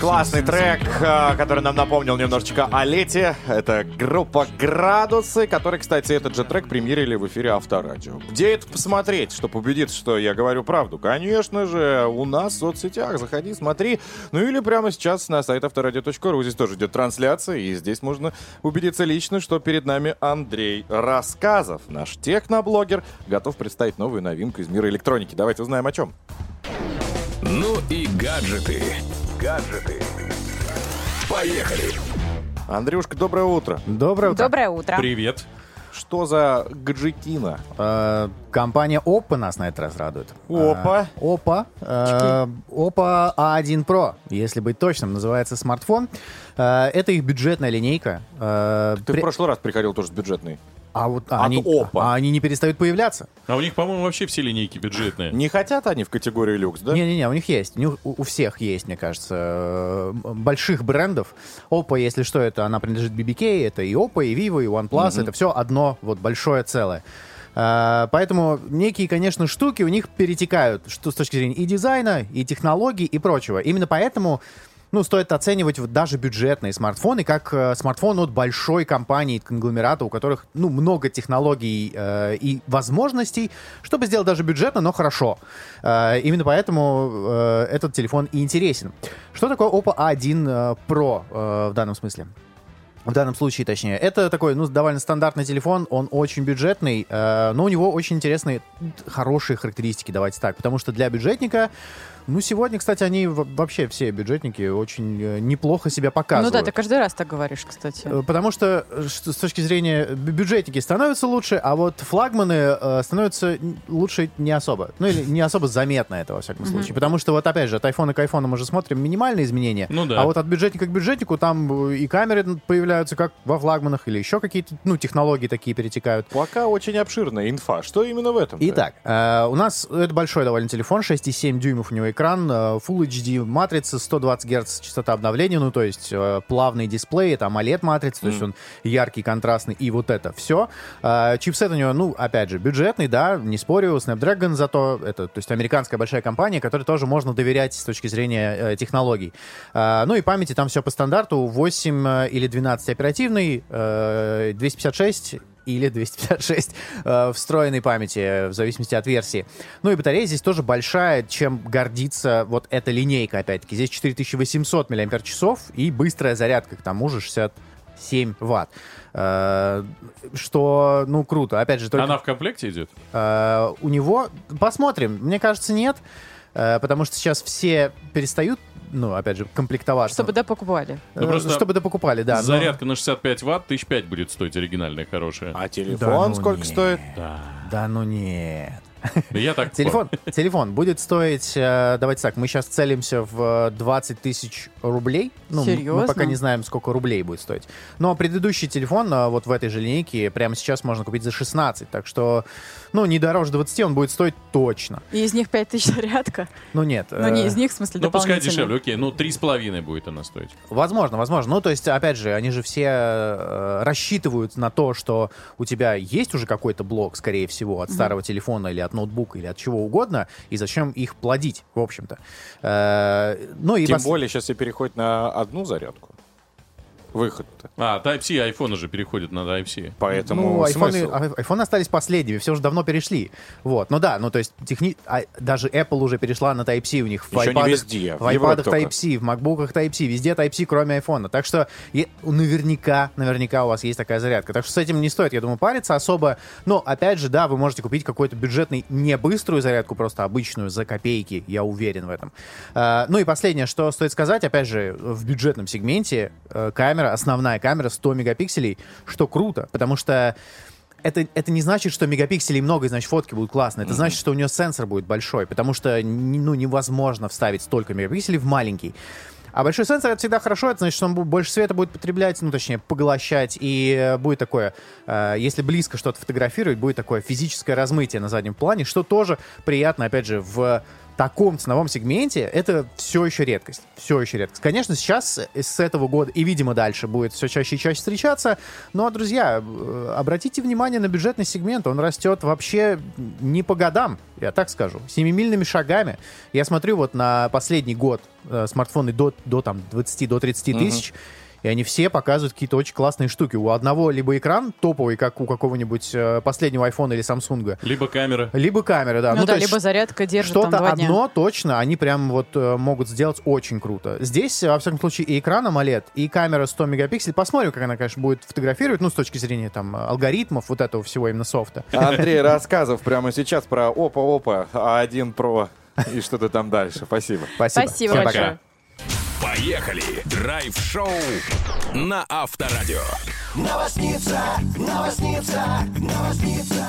Классный трек, а, который нам напомнил немножечко о лете. Это группа «Градусы», который, кстати, этот же трек премьерили в эфире Авторадио. Где это посмотреть, чтобы убедиться, что я говорю правду? Конечно же, у нас в соцсетях. Заходи, смотри. Ну или прямо сейчас на сайт авторадио.ру. Здесь тоже идет трансляция, и здесь можно убедиться лично, что перед нами Андрей Рассказов, наш техноблогер, готов представить новую новинку из мира электроники. Давайте узнаем о чем. Ну и гаджеты. Гаджеты. Поехали. Андрюшка, доброе утро. Доброе утро. Доброе утро. Привет. Что за гаджетина? Э, компания Oppo нас на этот раз радует. Опа. Э, Oppo. э, Oppo A1 Pro, если быть точным, называется смартфон. Э, это их бюджетная линейка. Э, Ты при- в прошлый раз приходил тоже с бюджетной. А вот От они, Oppo. а они не перестают появляться. А у них, по-моему, вообще все линейки бюджетные. Не хотят они в категории люкс, да? Не-не-не, у них есть. У, них- у- у всех есть, мне кажется, э, больших брендов. Oppo, если что, это она принадлежит BBK, это и Oppo, и Vivo, и OnePlus, это все одно вот большое целое. Э, Поэтому некие, конечно, штуки у них перетекают, что с точки зрения и дизайна, и технологий, и прочего. Именно поэтому ну, стоит оценивать вот даже бюджетные смартфоны как э, смартфон от большой компании, конгломерата, у которых, ну, много технологий э, и возможностей, чтобы сделать даже бюджетно, но хорошо. Э, именно поэтому э, этот телефон и интересен. Что такое Oppo A1 э, Pro э, в данном смысле? В данном случае, точнее. Это такой, ну, довольно стандартный телефон, он очень бюджетный, э, но у него очень интересные, хорошие характеристики, давайте так. Потому что для бюджетника, ну, сегодня, кстати, они вообще все бюджетники очень э, неплохо себя Ну показывают. да, ты каждый раз так говоришь, кстати. Э, Потому что э, с точки зрения бю- бюджетники становятся лучше, а вот флагманы становятся лучше не особо. Ну или не особо заметно это, во всяком случае. Потому что вот опять же, от айфона к айфону мы же смотрим минимальные изменения. Ну да. А вот от бюджетника к бюджетнику там и камеры появляются как во флагманах, или еще какие-то, ну, технологии такие перетекают. Пока очень обширная инфа. Что именно в этом? Итак, у нас это большой довольно телефон, 6,7 дюймов у него экран, э, Full HD матрица, 120 Гц частота обновления, ну то есть э, плавный дисплей, это AMOLED матрица, то есть он яркий, контрастный, и вот это все. чипсет у него, ну, опять же, бюджетный, да, не спорю, Snapdragon зато, это, то есть американская большая компания, которой тоже можно доверять с точки зрения э, технологий. Э, ну и памяти там все по стандарту, 8 э, или 12 оперативный, э, 256 или 256 э, встроенной памяти, в зависимости от версии. Ну и батарея здесь тоже большая, чем гордится вот эта линейка, опять-таки. Здесь 4800 мАч и быстрая зарядка, к тому же 67 ватт. Э, что, ну, круто. Опять же, только... Она в комплекте идет? Э, у него... Посмотрим. Мне кажется, нет. Э, потому что сейчас все перестают ну, опять же, комплектоваться. Чтобы допокупали. Э, Ну, просто Чтобы допокупали, да. но- Зарядка на 65 ватт, тысяч пять будет стоить оригинальная, хорошая. А телефон Да ну сколько нет. стоит? Да. Да ну нет. Я так Телефон, телефон будет стоить, э, давайте так, мы сейчас целимся в э, 20 тысяч рублей. Ну, м- мы Серьезно? пока не знаем, сколько рублей будет стоить. Но предыдущий телефон э, вот в этой же линейке прямо сейчас можно купить за 16. Так что, ну, не дороже 20 он будет стоить точно. И из них 5000 зарядка. Ну, нет. Ну, не э, из них, в смысле, Ну, пускай дешевле, окей. Ну, три с половиной будет она стоить. Возможно, возможно. Ну, то есть, опять же, они же все э, рассчитывают на то, что у тебя есть уже какой-то блок, скорее всего, от старого телефона или от ноутбука или от чего угодно, и зачем их плодить, в общем-то. Э, ну, и Тем пос- более сейчас все переходят на одну зарядку. Выход-то. А, Type-C, айфоны же переходят на Type-C. Поэтому Ну, айфоны, смысл? ай- айфоны остались последними, все уже давно перешли. Вот, ну да, ну то есть техни... а, даже Apple уже перешла на Type-C у них в Еще не iPad'ах- везде, в только. Type-C, в MacBook'ах Type-C, везде Type-C, кроме айфона. Так что е- наверняка, наверняка у вас есть такая зарядка. Так что с этим не стоит, я думаю, париться особо. Но, опять же, да, вы можете купить какой-то бюджетный, не быструю зарядку, просто обычную, за копейки, я уверен в этом. А, ну и последнее, что стоит сказать, опять же, в бюджетном сегменте э, камера, основная камера 100 мегапикселей, что круто, потому что это, это не значит, что мегапикселей много, и значит фотки будут классные. Это значит, что у нее сенсор будет большой, потому что ну, невозможно вставить столько мегапикселей в маленький. А большой сенсор это всегда хорошо, это значит, что он больше света будет потреблять, ну, точнее, поглощать, и э, будет такое, э, если близко что-то фотографировать, будет такое физическое размытие на заднем плане, что тоже приятно, опять же, в таком ценовом сегменте это все еще редкость. Все еще редкость. Конечно, сейчас э, с этого года и, видимо, дальше будет все чаще и чаще встречаться. Но, друзья, э, обратите внимание на бюджетный сегмент. Он растет вообще не по годам, я так скажу. Семимильными шагами. Я смотрю вот на последний год э, смартфоны до, до там 20, до 30 Мгм. тысяч. И они все показывают какие-то очень классные штуки. У одного либо экран топовый, как у какого-нибудь э, последнего айфона или Самсунга, Либо камера. либо камера, да. Ну, да, то есть либо зарядка держит там что-то два дня. одно точно они прям вот э, могут сделать очень круто. Здесь, э, во всяком случае, и экран AMOLED, и камера 100 мегапикселей. Посмотрим, как она, конечно, будет фотографировать, ну, с точки зрения там алгоритмов вот этого всего именно софта. Андрей Рассказов прямо сейчас про опа-опа, А1 Pro и что-то там дальше. Спасибо. Спасибо. Спасибо большое. пока. Поехали! Драйв-шоу на Авторадио. Новосница, новосница, новосница.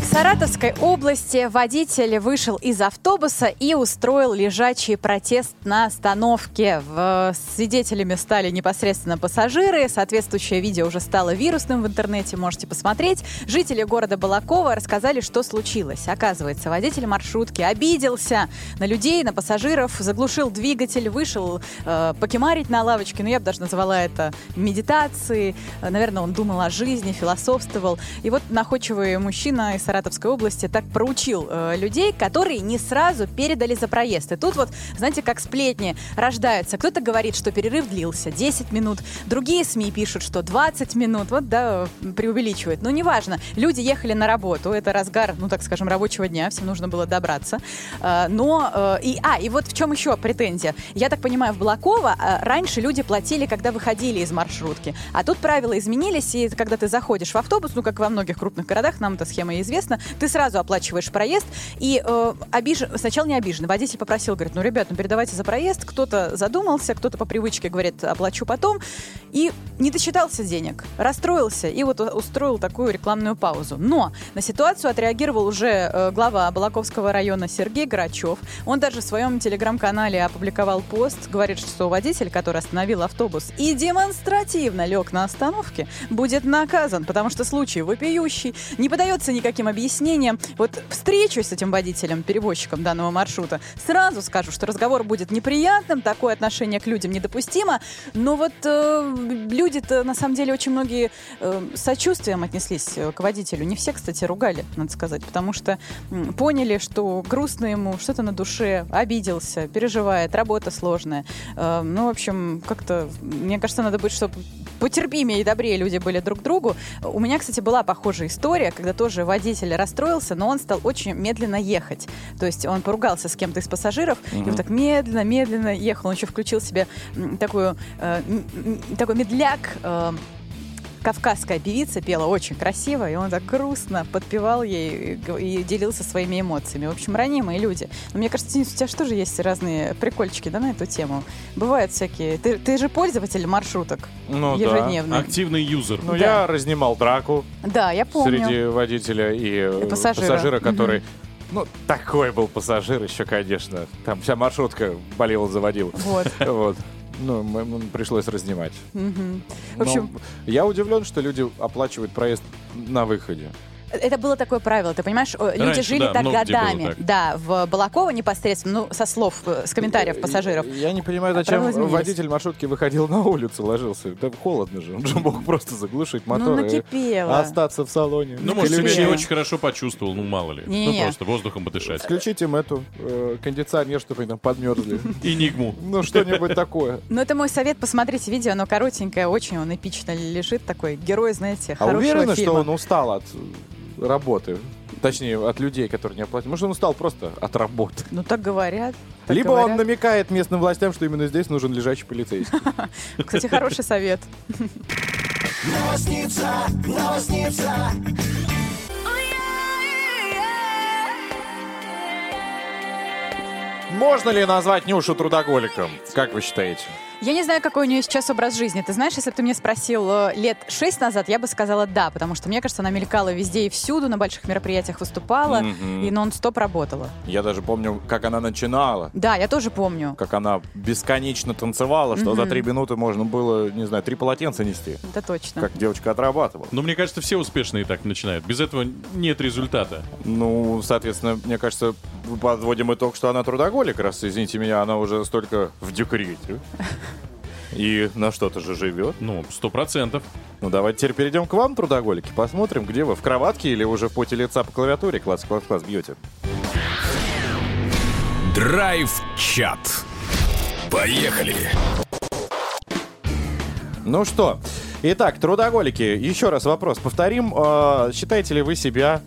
В Саратовской области водитель вышел из автобуса и устроил лежачий протест на остановке. В- Свидетелями стали непосредственно пассажиры. Соответствующее видео уже стало вирусным в интернете, можете посмотреть. Жители города Балакова рассказали, что случилось. Оказывается, водитель маршрутки обиделся на людей, на пассажиров, заглушил двигатель, вышел э, покемарить на лавочке. Ну, я бы даже назвала это медитацией. Э, Наверное, он думал о жизни, философствовал. И вот находчивый мужчина из Саратовской области так проучил э, людей, которые не сразу передали за проезд. И тут вот, знаете, как сплетни рождаются. Кто-то говорит, что перерыв длился 10 минут, другие СМИ пишут, что 20 минут. Вот, да, преувеличивают. Но неважно. Люди ехали на работу. Это разгар, ну, так скажем, рабочего дня. Всем нужно было добраться. Э, Но, э, и, а, и вот в чем еще претензия. Я так понимаю, в Балаково э, раньше люди платили, когда выходили из маршрутки. А тут правила изменились, и когда ты заходишь в автобус, ну, как во многих крупных городах, нам эта схема известна, ты сразу оплачиваешь проезд, и э, обижен, сначала не обижен. Водитель попросил, говорит, ну, ребят, ну, передавайте за проезд. Кто-то задумался, кто-то по привычке говорит, оплачу потом. И не досчитался денег, расстроился и вот устроил такую рекламную паузу. Но на ситуацию отреагировал уже э, глава Балаковского района Сергей Грачев. Он даже в своем телеграм-канале опубликовал пост, говорит, что водитель, который остановил автобус и демонстративно лег на остановке, будет наказан, потому что случай вопиющий, не подается никаким объяснениям. Вот встречусь с этим водителем, перевозчиком данного маршрута, сразу скажу, что разговор будет неприятным, такое отношение к людям недопустимо, но вот э, люди-то на самом деле очень многие э, сочувствием отнеслись э, к водителю. Не все, кстати, ругали, надо сказать, потому что м, поняли, что грустно ему, что-то на душе, обиделся, переживает, работа сложная. Э, ну, в общем, как-то, мне кажется, надо быть, чтобы потерпимее и добрее люди были друг к другу. У меня, кстати, была похожая история, когда тоже водитель расстроился, но он стал очень медленно ехать. То есть он поругался с кем-то из пассажиров, и Мгм. вот так медленно, медленно ехал. Он еще включил себе такую, э, такой медляк, э, кавказская певица пела очень красиво, и он так грустно подпевал ей и и делился своими эмоциями. В общем, ранимые люди. Но мне кажется, Денис, у тебя же тоже есть разные прикольчики да, на эту тему. Бывают всякие... Ты, ты же пользователь маршруток Ну да. ежедневный. Активный юзер. Ну, Да. я разнимал драку Да, я помню. среди водителя и, э, пассажира. который... Мгм. Ну, такой был пассажир еще, конечно. Там вся маршрутка болела, заводила. Вот. Вот. Ну, пришлось разнимать. Мгм. В Но общем, я удивлен, что люди оплачивают проезд на выходе. Это было такое правило, ты понимаешь, люди Раньше, жили да, так годами. так. Да, в Балаково непосредственно, ну, со слов, э, с комментариев пассажиров. Я не понимаю, А зачем изменились. водитель маршрутки выходил на улицу, ложился. Да холодно же. Он же мог просто заглушить Ну, мотор и накипело. остаться в салоне. Ну, может, себя не очень хорошо почувствовал, ну, мало ли. Не-не-не. Ну, просто воздухом подышать. Включите им эту э, кондиционер, чтобы они там подмерзли. Энигму. Ну, что-нибудь такое. Ну, это мой совет, посмотрите видео, оно коротенькое, очень он эпично лежит, такой герой, знаете, А хорошего уверены, что фильма. он устал от работы? Точнее, от людей, которые не оплатили. Может, он устал просто от работы. Ну, так говорят. так Либо он говорят. намекает местным властям, что именно здесь нужен лежачий полицейский. Кстати, хороший совет. Новосница, новосница. Можно ли назвать Нюшу трудоголиком? Как вы считаете? Я не знаю, какой у нее сейчас образ жизни. Ты знаешь, если бы ты мне спросил э, лет шесть назад, я бы сказала да, потому что, мне кажется, она мелькала везде и всюду, на больших мероприятиях выступала Мгм. и нон-стоп работала. Я даже помню, как она начинала. Да, я тоже помню. Как она бесконечно танцевала, что за Мгм. три минуты можно было, не знаю, три полотенца нести. Это точно. Как девочка отрабатывала. Ну, мне кажется, все успешные так начинают. Без этого нет результата. Ну, соответственно, мне кажется, подводим итог, что она трудоголик, раз, извините меня, она уже столько в декрете. И на что-то же живет. Ну, сто процентов. Ну, давайте теперь перейдем к вам, трудоголики. Посмотрим, где вы, в кроватке или уже в поте лица по клавиатуре класс-класс-класс бьете. Драйв-чат. Поехали! Ну что, итак, трудоголики, еще раз вопрос повторим. Э, считаете ли вы себя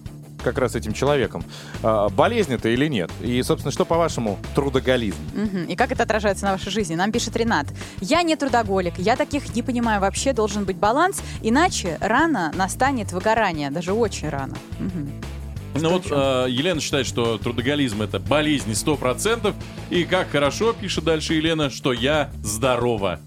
как раз этим человеком? Э, болезнь это или нет? И, собственно, что, по-вашему, трудоголизм? Мгм. И как это отражается на вашей жизни? Нам пишет Ренат. Я не трудоголик, я таких не понимаю вообще, должен быть баланс, иначе рано настанет выгорание, даже очень рано. Мгм. Ну вот э, Елена считает, что трудоголизм это болезнь 100%. И как хорошо, пишет дальше Елена, что я здорова.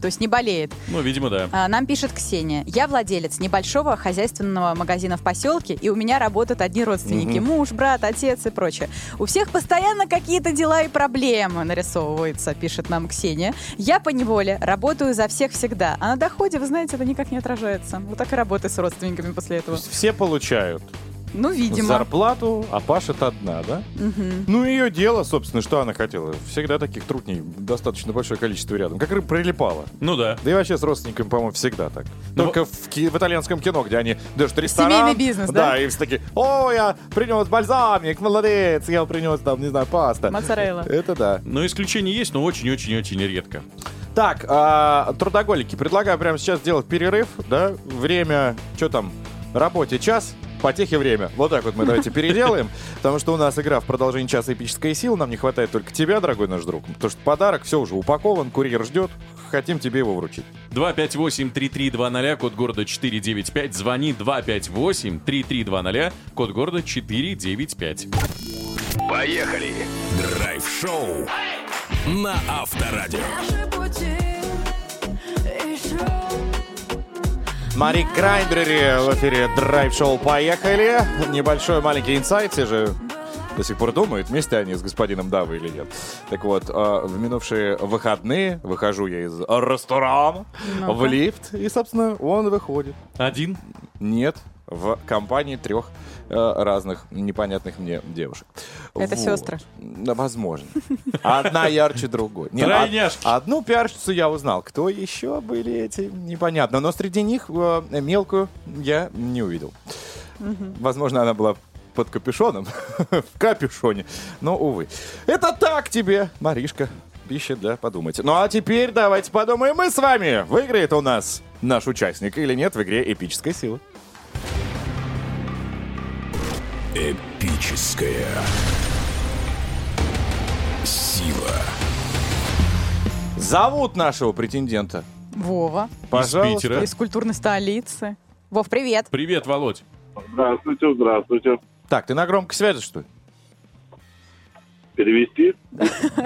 То есть не болеет. Ну, видимо, да. А, Нам пишет Ксения. Я владелец небольшого хозяйственного магазина в поселке, и у меня работают одни родственники. Мгм. Муж, брат, отец и прочее. У всех постоянно какие-то дела и проблемы нарисовываются, пишет нам Ксения. Я по неволе работаю за всех всегда. А на доходе, вы знаете, это никак не отражается. Вот так и работай с родственниками после этого. Все получают Ну, видимо. зарплату, а пашет одна, да? Мгм. Ну, ее дело, собственно, что она хотела. Всегда таких трудней достаточно большое количество рядом. Как рыба прилипала. Ну да. Да и вообще с родственниками, по-моему, всегда так. Ну, Только в, ки- в итальянском кино, где они даже ресторан. Семейный бизнес, да? Да, и все такие, о, я принес бальзамик, молодец, я принес там, не знаю, паста. Моцарелла. Это да. Но исключения есть, но очень-очень-очень редко. Так, а, трудоголики, предлагаю прямо сейчас сделать перерыв, да, время, что там, работе час, потехи время. Вот так вот мы давайте переделаем, потому что у нас игра в продолжении часа эпическая сила, нам не хватает только тебя, дорогой наш друг, потому что подарок все уже упакован, курьер ждет, хотим тебе его вручить. 258-3320, код города 495. Звони 258-3320, код города 495. Поехали! Драйв-шоу на Авторадио. Мари Крайнбрери в эфире драйв-шоу «Поехали». Небольшой маленький инсайт, все же до сих пор думают, вместе они с господином Давой или нет. Так вот, э, в минувшие выходные выхожу я из ресторана Ну-ка. в лифт, и, собственно, он выходит. Один? Нет, в компании трех э, разных непонятных мне девушек. Это Вот. сестры. Возможно. Одна ярче другой. Нет, од- Тройняшки. одну пиарщицу я узнал. Кто еще были эти, непонятно. Но среди них э, мелкую я не увидел. Возможно, она была под капюшоном, в капюшоне. Но, увы. Это так тебе, Маришка. Пища для подумать. Ну а теперь давайте подумаем мы с вами. Выиграет у нас наш участник или нет в игре «Эпическая сила». Эпическая сила. Зовут нашего претендента Вова. Пожалуйста. Питера. Из культурной столицы. Вов, привет. Привет, Володь. Здравствуйте, здравствуйте. Так, ты на громкой связи, что ли? Перевести?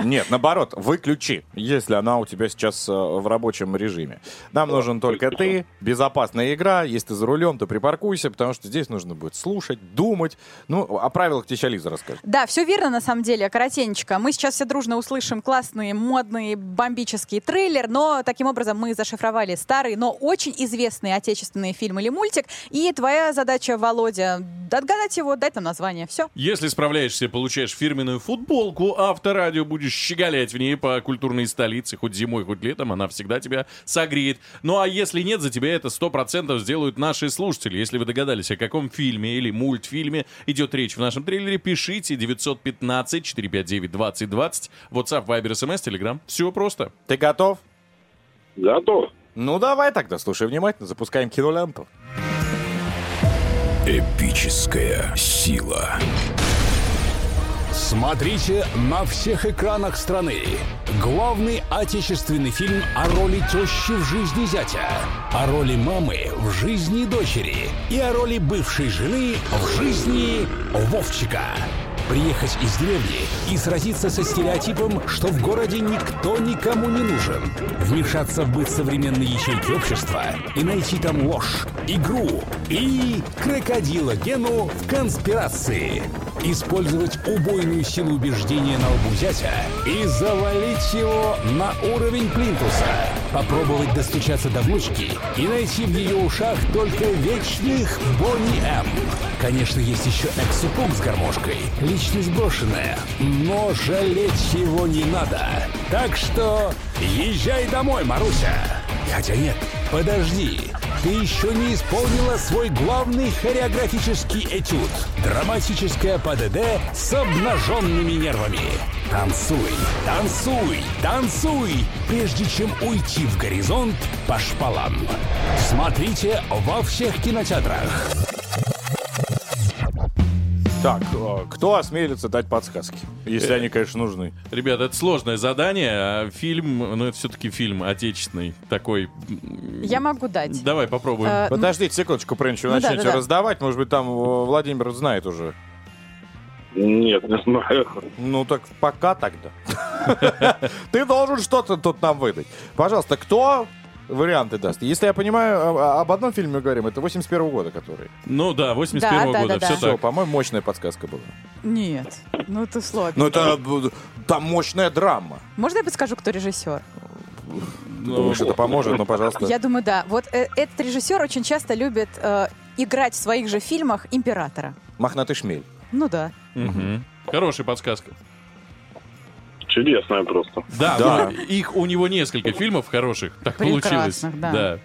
Нет, наоборот, выключи, если она у тебя сейчас э, в рабочем режиме. Нам нужен только ты, безопасная игра. Если ты за рулем, то припаркуйся, потому что здесь нужно будет слушать, думать. Ну, о правилах тебе сейчас Лиза расскажет. Да, все верно на самом деле, коротенечко. Мы сейчас все дружно услышим классный, модный, бомбический трейлер, но таким образом мы зашифровали старый, но очень известный отечественный фильм или мультик. И твоя задача, Володя, отгадать его, дать нам название. Все. Если справляешься, получаешь фирменную футболку Авторадио, будешь щеголять в ней по культурной столице, хоть зимой, хоть летом, она всегда тебя согреет. Ну а если нет, за тебя это 100% сделают наши слушатели. Если вы догадались, о каком фильме или мультфильме идет речь в нашем трейлере, пишите 915-459-2020, WhatsApp, Viber, SMS, Telegram. Все просто. Ты готов? Готов. Ну, давай тогда, слушай внимательно, запускаем киноленту. Эпическая сила. Смотрите на всех экранах страны. Главный отечественный фильм о роли тещи в жизни зятя, о роли мамы в жизни дочери и о роли бывшей жены в жизни Вовчика. Приехать из деревни и сразиться со стереотипом, что в городе никто никому не нужен. Вмешаться в быт современной ячейки общества и найти там ложь, игру и крокодила Гену в конспирации. Использовать убойную силу убеждения на лбу зятя и завалить его на уровень плинтуса. Попробовать достучаться до внучки и найти в ее ушах только вечных Бонни М. Конечно, есть еще экс-супруг с гармошкой. Личность брошенная, но жалеть его не надо. Так что езжай домой, Маруся. Хотя нет, подожди. Ты еще не исполнила свой главный хореографический этюд. Драматическое ПДД с обнаженными нервами. Танцуй, танцуй, танцуй, прежде чем уйти в горизонт по шпалам. Смотрите во всех кинотеатрах. Так, э, кто осмелится дать подсказки? Если Э, они, конечно, нужны. Ребят, это сложное задание. а Фильм, ну это все-таки фильм отечественный, такой. Я могу дать. Давай попробуем. Э, Подождите секундочку, прежде чем Ну начнете да, да. раздавать. Может быть, там Владимир знает уже. Нет, не знаю. Ну так пока тогда. Ты должен что-то тут нам выдать. Пожалуйста, кто варианты даст? Если я понимаю, а- об одном фильме мы говорим, это 81 года, который. Ну да, 81 Да, да, года, да, да. все Все, так. по-моему, мощная подсказка была. Нет, ну ты сложно. Ну это э, там мощная драма. Можно я подскажу, кто режиссер? Ты думаешь, это поможет? Ну, пожалуйста. Я думаю, да. Вот э, этот режиссер очень часто любит э, играть в своих же фильмах императора. Мохнатый шмель. Ну да. Мгм. Хорошая подсказка. Чудесная просто. Да, Да. ну, их у него несколько фильмов хороших, так получилось. да.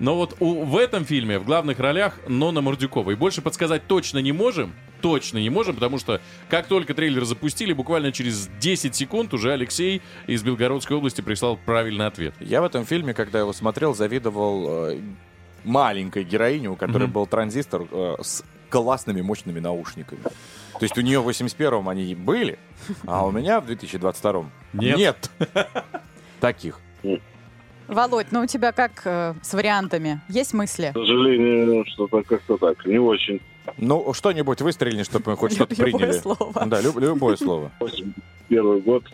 Но вот у- в этом фильме в главных ролях Нона Мордюкова. И больше подсказать точно не можем. Точно не можем, потому что как только трейлер запустили, буквально через 10 секунд уже Алексей из Белгородской области прислал правильный ответ. Я в этом фильме, когда его смотрел, завидовал э, маленькой героине, у которой Мгм. был транзистор э, с классными мощными наушниками. То есть у нее в 81-м они были, а у меня в 2022-м Нет. таких. Володь, ну у тебя как э, с вариантами? Есть мысли? К сожалению, что-то как-то так, не очень. Ну, что-нибудь выстрелили, чтобы мы хоть что-то Любое приняли. слово. Да, люб- любое слово. Первый год.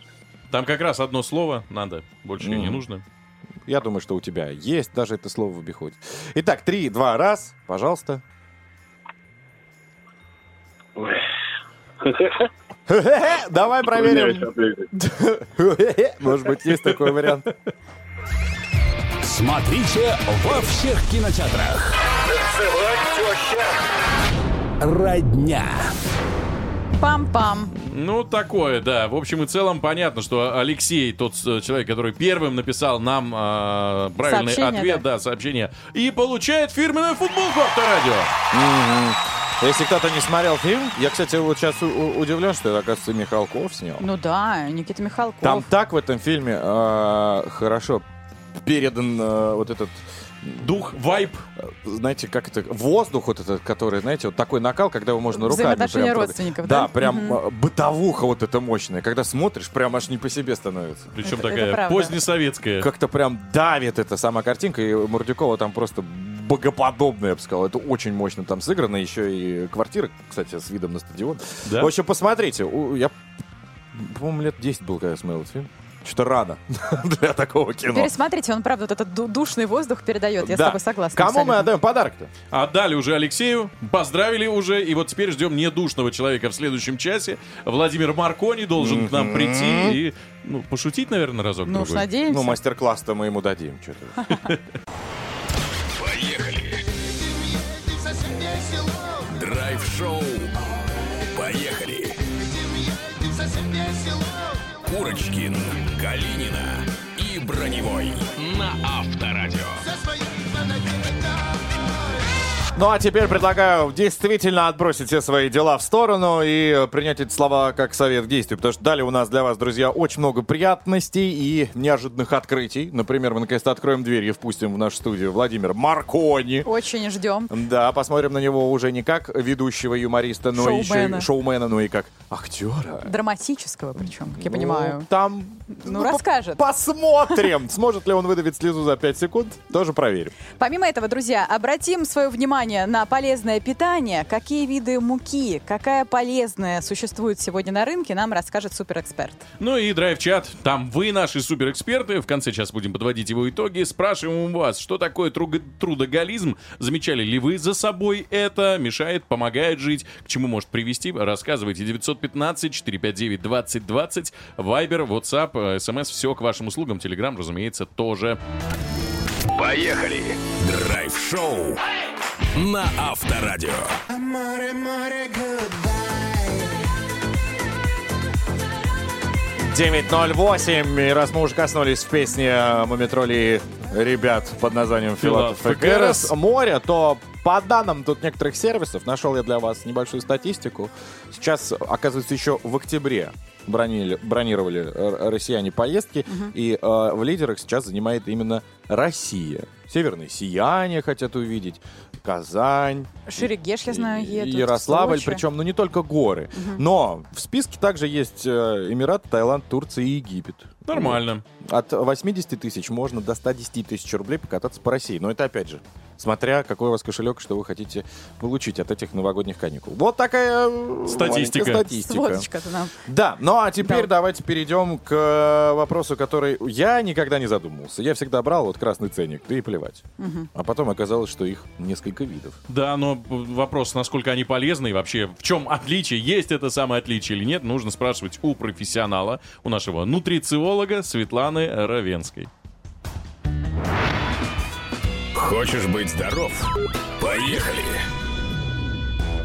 Там как раз одно слово надо, больше не Мгм. нужно. Я думаю, что у тебя есть даже это слово в обиходе. Итак, три, два, раз, пожалуйста. Давай проверим. Может быть, есть такой вариант. Смотрите во всех кинотеатрах. Родня. Пам-пам. Ну, такое, да. В общем и целом понятно, что Алексей, тот э, человек, который первым написал нам э, правильный Сообщение, ответ, да. да. сообщение, и получает фирменную футболку Авторадио. Мгм. Если кто-то не смотрел фильм, я, кстати, вот сейчас удивлен, что это, оказывается, Михалков снял. Ну да, Никита Михалков. Там так в этом фильме э, хорошо передан э, вот этот Дух, вайб. Знаете, как это, воздух вот этот, который, знаете, вот такой накал, когда его можно руками Взаимоотношения прям... родственников, да? Да, прям э, бытовуха вот эта мощная. Когда смотришь, прям аж не по себе становится. Причем Это- это такая правда. позднесоветская. Как-то прям давит эта сама картинка, и Мурдюкова там просто богоподобная, я бы сказал. Это очень мощно там сыграно. Еще и квартира, кстати, с видом на стадион. Да? В общем, посмотрите. Я, по-моему, лет 10 был, когда я смотрел этот фильм. Что-то рано для такого кино. Пересмотрите, он, правда, вот этот ду- душный воздух передает. Я с Да. тобой согласна. Кому мы абсолютно. отдаем подарок-то? Отдали уже Алексею, поздравили уже, и вот теперь ждем недушного человека в следующем часе. Владимир Маркони должен к нам прийти и ну, пошутить, наверное, разок Ну уж надеемся. Ну, мастер-класс-то мы ему дадим. Что-то. Драйв-шоу. Поехали. Курочкин, Калинина и Броневой на Авторадио. Ну а теперь предлагаю действительно отбросить все свои дела в сторону и принять эти слова как совет к действию. Потому что далее у нас для вас, друзья, очень много приятностей и неожиданных открытий. Например, мы наконец-то откроем дверь и впустим в нашу студию Владимира Маркони. Очень ждем. Да, посмотрим на него уже не как ведущего юмориста, но еще Шоумена. и шоумена, но и как актера. Драматического причем, как я Ну, понимаю. Там Ну, расскажет. посмотрим. Сможет ли он выдавить слезу за 5 секунд, тоже проверим. Помимо этого, друзья, обратим свое внимание на полезное питание. Какие виды муки, какая полезная существует сегодня на рынке, нам расскажет суперэксперт. Ну и драйв-чат. Там вы, наши суперэксперты. В конце сейчас будем подводить его итоги. Спрашиваем у вас, что такое трудоголизм? Замечали ли вы за собой это? Мешает, помогает жить? К чему может привести? Рассказывайте. 915-459-2020. Вайбер, WhatsApp, смс. Все к вашим услугам. Телеграм, разумеется, тоже. Поехали. Драйв-шоу на Авторадио. 9.08, и раз мы уже коснулись в песне Мумитроли ребят под названием Филатов и Керес. море, то по данным тут некоторых сервисов, нашел я для вас небольшую статистику. Сейчас, оказывается, еще в октябре бронили- бронировали э, россияне поездки, и э, в лидерах сейчас занимает именно Россия. Северное сияние хотят увидеть, Казань, Шерегеш, я знаю, едут. Ярославль, Сочи. причем, ну не только горы. Но в списке также есть э, Эмират, Таиланд, Турция и Египет. Нормально. От 80 тысяч можно до 110 тысяч рублей покататься по России. Но это опять же, смотря какой у вас кошелек, что вы хотите получить от этих новогодних каникул. Вот такая э, Статистика. статистика. Сводочка-то нам. Да, ну а теперь Да. давайте перейдем к э, вопросу, который я никогда не задумывался. Я всегда брал вот красный ценник, да и плевать. А потом оказалось, что их несколько видов. Да, но вопрос, насколько они полезны и вообще в чем отличие, есть это самое отличие или нет, нужно спрашивать у профессионала, у нашего нутрициолога Светланы Равенской. Хочешь быть здоров? Поехали.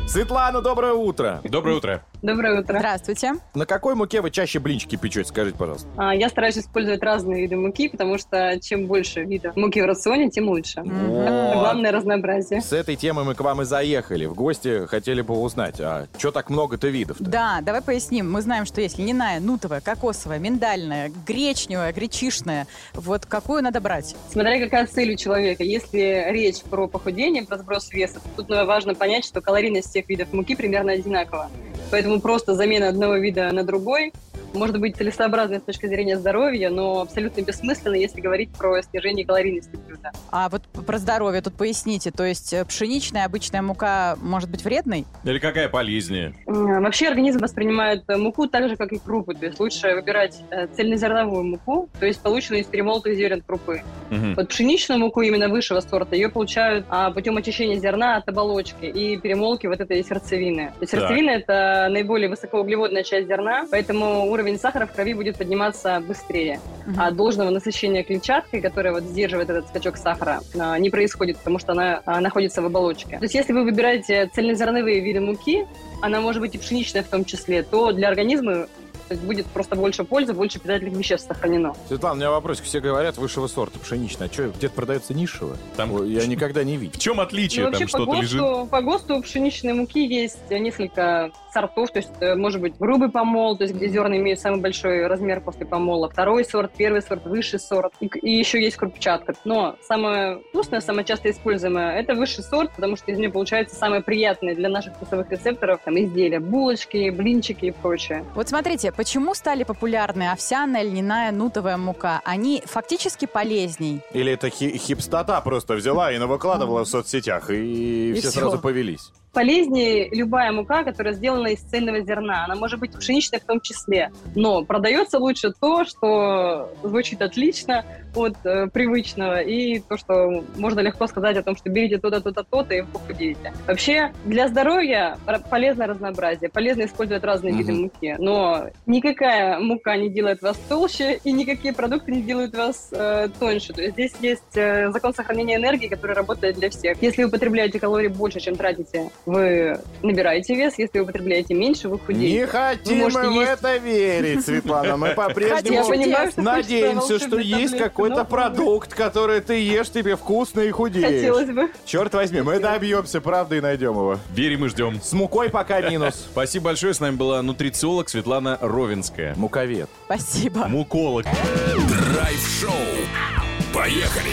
Светлана, доброе утро. Доброе утро. Доброе утро. Здравствуйте. На какой муке вы чаще блинчики печете, скажите, пожалуйста? А, Я стараюсь использовать разные виды муки, потому что чем больше видов муки в рационе, тем лучше. Вот. Главное разнообразие. С этой темой мы к вам и заехали. В гости хотели бы узнать, а что так много-то видов? Да, давай поясним. Мы знаем, что есть льняная, нутовая, кокосовая, миндальная, гречневая, гречишная. Вот какую надо брать? Смотря какая цель у человека. Если речь про похудение, про сброс веса, то тут важно понять, что калорийность всех видов муки примерно одинакова. Поэтому просто замена одного вида на другой может быть целесообразной с точки зрения здоровья, но абсолютно бессмысленно, если говорить про снижение калорийности блюда. А вот про здоровье тут поясните. То есть э, пшеничная обычная мука может быть вредной? Или какая полезнее? Вообще организм воспринимает э, муку так же, как и крупы. То есть лучше выбирать э, цельнозерновую муку, то есть полученную из перемолотых зерен крупы. Мгм. Вот пшеничную муку именно высшего сорта, ее получают а, путем очищения зерна от оболочки и перемолки вот этой сердцевины. То есть сердцевина – это наиболее высокоуглеводная часть зерна, поэтому уровень сахара в крови будет подниматься быстрее. А должного насыщения клетчаткой, которая вот сдерживает этот скачок сахара, а, не происходит, потому что она а, находится в оболочке. То есть если вы выбираете цельнозерновые виды муки, она может быть и пшеничная в том числе, то для организма то есть будет просто больше пользы, больше питательных веществ сохранено. Светлана, у меня вопросик. Все говорят высшего сорта, пшеничная. А что, где-то продается низшего? Там... Я никогда не видел. В чем отличие? Ну, вообще Там по что-то лежит? ГОСТу, по ГОСТу у пшеничной муки есть несколько сортов, то есть э, может быть грубый помол, то есть где зерна имеют самый большой размер после помола, второй сорт, первый сорт, высший сорт, и, и еще есть крупчатка. Но самое вкусное, самое часто используемое, это высший сорт, потому что из нее получается самое приятное для наших вкусовых рецепторов там, изделия, булочки, блинчики и прочее. Вот смотрите, почему стали популярны овсяная, льняная, нутовая мука? Они фактически полезней. Или это хи- хипстота просто взяла и навыкладывала в соцсетях, и, И все всё. сразу повелись. Полезнее любая мука, которая сделана из цельного зерна. Она может быть пшеничная в том числе. Но продается лучше то, что звучит отлично от э, привычного, и то, что можно легко сказать о том, что берите то-то, то-то, то-то, и похудеете. Вообще, для здоровья полезно разнообразие, полезно использовать разные виды Мгм. муки, но никакая мука не делает вас толще, и никакие продукты не делают вас э, тоньше. То есть здесь есть э, закон сохранения энергии, который работает для всех. Если вы употребляете калорий больше, чем тратите, вы набираете вес. Если вы употребляете меньше, вы худеете. Не Вы хотим можете мы в есть- это верить, Светлана. Мы по-прежнему понимаю, что надеемся, что есть какой-то но- продукт, который ты ешь, тебе вкусно и худеешь. Хотелось бы. Черт возьми, мы добьемся правды и найдем его. Верим и ждем. С мукой пока минус. Спасибо большое. С нами была нутрициолог Светлана Ровенская. Муковед. Спасибо. Муколог. Драйв-шоу. Поехали!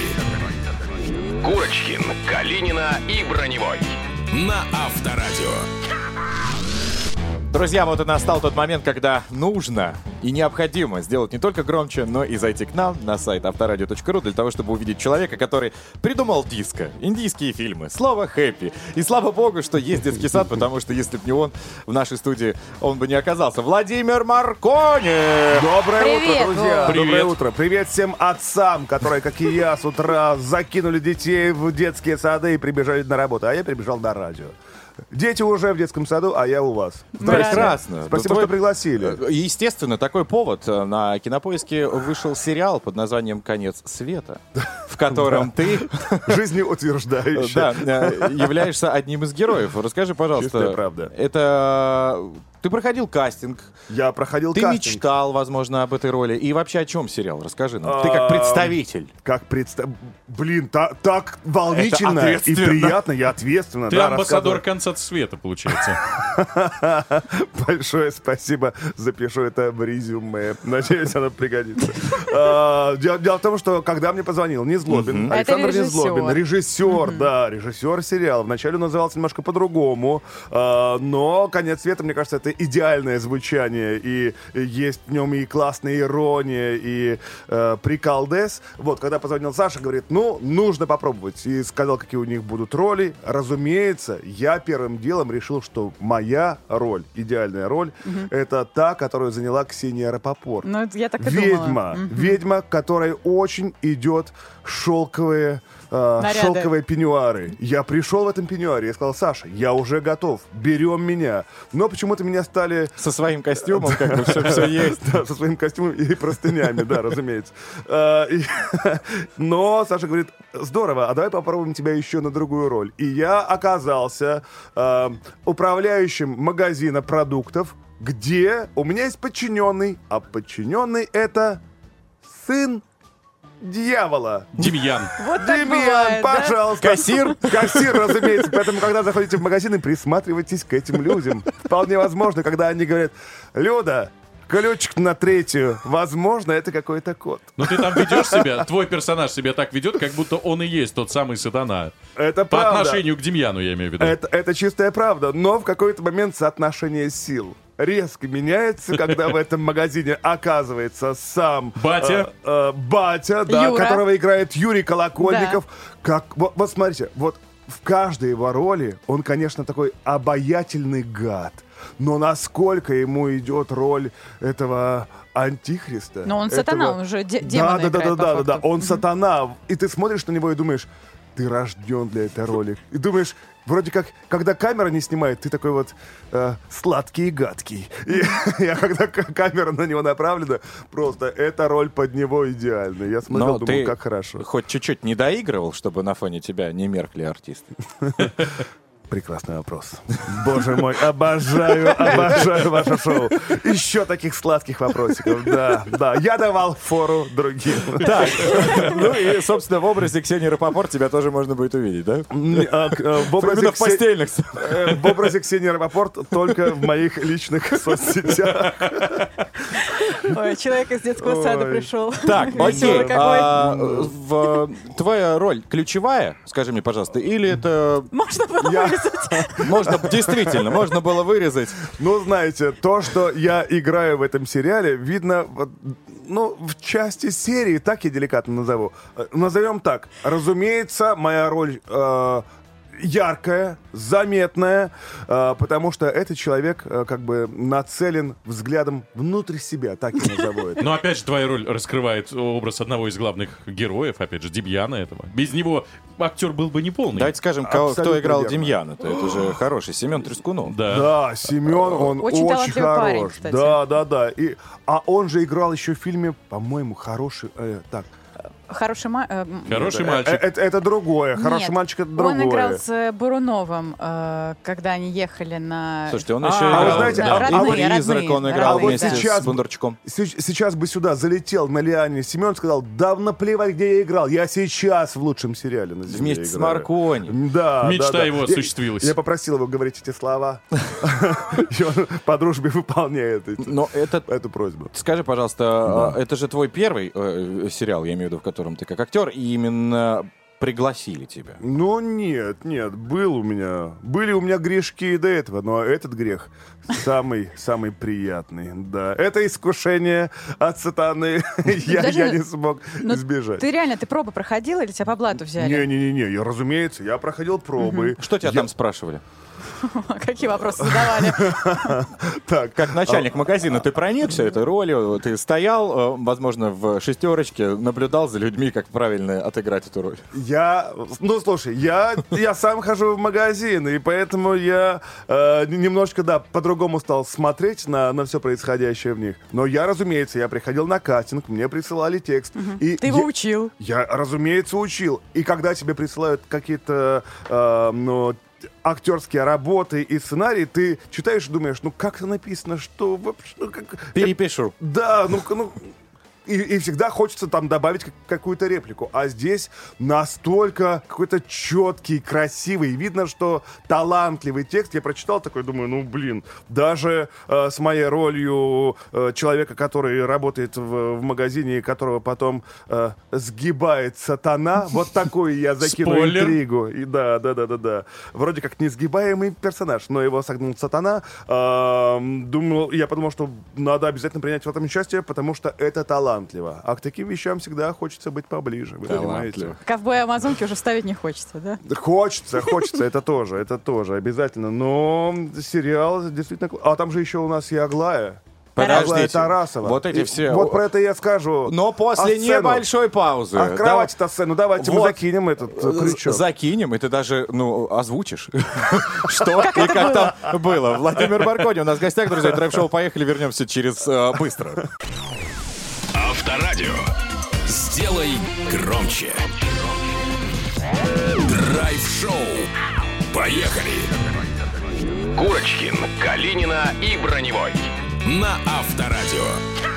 Курочкин, Калинина и Броневой. На Авторадио. Друзья, вот и настал тот момент, когда нужно и необходимо сделать не только громче, но и зайти к нам на сайт авторадио.ру для того, чтобы увидеть человека, который придумал диско, индийские фильмы, слово «хэппи». И слава богу, что есть детский сад, потому что если бы не он в нашей студии, он бы не оказался. Владимир Маркони! Доброе Привет, утро, друзья! Вов. Доброе Привет. утро! Привет всем отцам, которые, как и я, с утра закинули детей в детские сады и прибежали на работу. А я прибежал на радио. Дети уже в детском саду, а я у вас. Прекрасно. Спасибо, Твой- что пригласили. Э, Естественно, такой повод. На Кинопоиске вышел сериал под названием «Конец света», в котором ты... Жизнеутверждающий. Да, э, являешься одним из героев. Расскажи, пожалуйста. Чистая правда. Это... Ты проходил кастинг. Я проходил Ты кастинг. мечтал, возможно, об этой роли. И вообще о чем сериал? Расскажи нам. Ты как представитель. Как представ... Блин, та- так волнительно и приятно, я ответственно. Ты да, амбассадор конца света, получается. Большое спасибо. Запишу это в резюме. Надеюсь, оно пригодится. А, Дело в том, что когда мне позвонил Незлобин. Александр Незлобин, режиссер. режиссер, да, режиссер сериала. Вначале он назывался немножко по-другому, а, но «Конец света», мне кажется, это идеальное звучание, и есть в нем и классная ирония, и э, приколдес. Вот, когда позвонил Саша, говорит, ну, нужно попробовать. И сказал, какие у них будут роли. Разумеется, я первым делом решил, что моя роль, идеальная роль, Мгм. это та, которую заняла Ксения Рапопорт. Ну, я так и Ведьма. думала. Мгм. Ведьма, которой очень идет шелковые, э, Наряды. шелковые пеньюары. Я пришел в этом пеньюаре, я сказал, Саша, я уже готов, берем меня. Но почему-то меня стали... Со своим костюмом, как бы все, все есть. Да, со своим костюмом и простынями, да, разумеется. Э, Но Саша говорит, здорово, а давай попробуем тебя еще на другую роль. И я оказался э, управляющим магазина продуктов, где у меня есть подчиненный, а подчиненный это сын дьявола. Демьян. Вот так Демьян, бывает, да? пожалуйста. Кассир? Кассир, разумеется. Поэтому, когда заходите в магазин, присматривайтесь к этим людям. Вполне возможно, когда они говорят, Люда, ключик на третью. Возможно, это какой-то код. Но ты там ведешь себя, твой персонаж себя так ведет, как будто он и есть тот самый сатана. Это По правда. отношению к Демьяну, я имею в виду. Это, это чистая правда. Но в какой-то момент соотношение сил резко меняется, когда в этом магазине оказывается сам Батя. э, э, батя, да, Юра. которого играет Юрий Колокольников. Как, вот, вот смотрите, вот в каждой его роли он, конечно, такой обаятельный гад. Но насколько ему идет роль этого антихриста? Но он этого- сатана, он уже де- да, демона да, да, да, да, да, да, факту. он сатана. И ты смотришь на него и думаешь, ты рожден для этой роли. И думаешь, вроде как, когда камера не снимает, ты такой вот э, сладкий и гадкий. И, я когда камера на него направлена, просто эта роль под него идеальная. Я смотрел, Но думал, как хорошо. хоть чуть-чуть не доигрывал, чтобы на фоне тебя не меркли артисты. Прекрасный вопрос. Боже мой, обожаю, обожаю ваше шоу. Еще таких сладких вопросиков. Да, да. Я давал фору другим. Так, ну и, собственно, в образе Ксении Рапопорт тебя тоже можно будет увидеть, да? А, э, В образе, Именно в постельных. э, в образе Ксении Рапопорт только в моих личных соцсетях. Ой, человек из детского сада пришел. Так, окей. а, в- твоя роль ключевая, скажи мне, пожалуйста, или это... Можно было Я- вырезать. Можно, действительно, можно было вырезать. Ну, знаете, то, что я играю в этом сериале, видно, ну, в части серии, так я деликатно назову. Э, Назовем так. Разумеется, моя роль э, яркая, заметная, э, потому что этот человек э, как бы нацелен взглядом внутрь себя, так я назову это. Но опять же, твоя роль раскрывает образ одного из главных героев, опять же, Демьяна этого. Без него актер был бы неполный. Давайте скажем, кого- кто играл верно. Демьяна-то. Это же хороший. Семен Трескунов. Да. Да, Семен, он Очень очень, парень, хорош. кстати. Да, да, да. И, а он же играл еще в фильме, по-моему, хороший. э, так. Хороший ма- э, Хороший Э, мальчик. э, Это, это другое. Хороший Нет, мальчик это другое. Он играл с э, Буруновым, э, когда они ехали на... Слушайте, он А, еще а вы играл... знаете, да, а- и а вот- «Призрак» родные, он играл родные, вместе да. Сейчас с Бондарчуком. Се- Сейчас бы сюда залетел на Лиане Семен сказал, да наплевать, где я играл. Я сейчас в лучшем сериале на земле Вместе с играю». Маркони. Да, Мечта да, да. его Я- осуществилась. Я, попросил его говорить эти слова. И он по дружбе выполняет это... эту просьбу. Скажи, пожалуйста, а, это же твой первый э, сериал, я имею в виду, в котором ты как актер, и именно пригласили тебя. Ну, нет, нет, был у меня, были у меня грешки и до этого, но этот грех самый, самый приятный, да. Это искушение от сатаны я, Даже- я не смог Ну, избежать. Ты реально, ты пробы проходил или тебя по блату взяли? Не-не-не, я, разумеется, я проходил пробы. Что тебя Я- там спрашивали? Какие вопросы задавали? Так, Как начальник магазина, ты проникся этой ролью, ты стоял, э, возможно, в шестерочке, наблюдал за людьми, как правильно отыграть эту роль. Я, ну слушай, я, я сам хожу в магазин, и поэтому я э, немножко, да, по-другому стал смотреть на, на все происходящее в них. Но я, разумеется, я приходил на кастинг, мне присылали текст. И Ты его я- учил. Я, разумеется, учил. И когда тебе присылают какие-то, э, ну, актерские работы и сценарии, ты читаешь и думаешь, ну как это написано, что вообще, ну, как... Перепишу. Да, ну, ну и, и всегда хочется там добавить как- какую-то реплику. А здесь настолько какой-то четкий, красивый. Видно, что талантливый текст. Я прочитал такой, думаю, ну, блин, даже э, с моей ролью э, человека, который работает в, в магазине, которого потом э, сгибает сатана, вот такую я закину Спойлер. интригу. И да, да, да, да, да. Вроде как несгибаемый персонаж, но его согнул сатана. Эм, думал, я подумал, что надо обязательно принять в этом участие, потому что это талантливо. А к таким вещам всегда хочется быть поближе, вы понимаете? Ковбоя Амазонки уже ставить не хочется, да? Хочется, хочется, это тоже, это тоже обязательно. Но сериал действительно... А там же еще у нас и Аглая. Аглая Подождите. Тарасова. Вот эти И все- Вот про это я скажу. Но после А сцену? небольшой паузы. А кровать-то сцену, давайте мы Вот. закинем этот э, крючок. Закинем, и ты даже, ну, озвучишь. Что и как там было. Владимир Баркони у нас в гостях, друзья. Трэп-шоу «Поехали». Вернемся через э, быстро. Авторадио. Сделай громче. Драйв-шоу. Поехали. Курочкин, Калинина и Броневой. На Авторадио.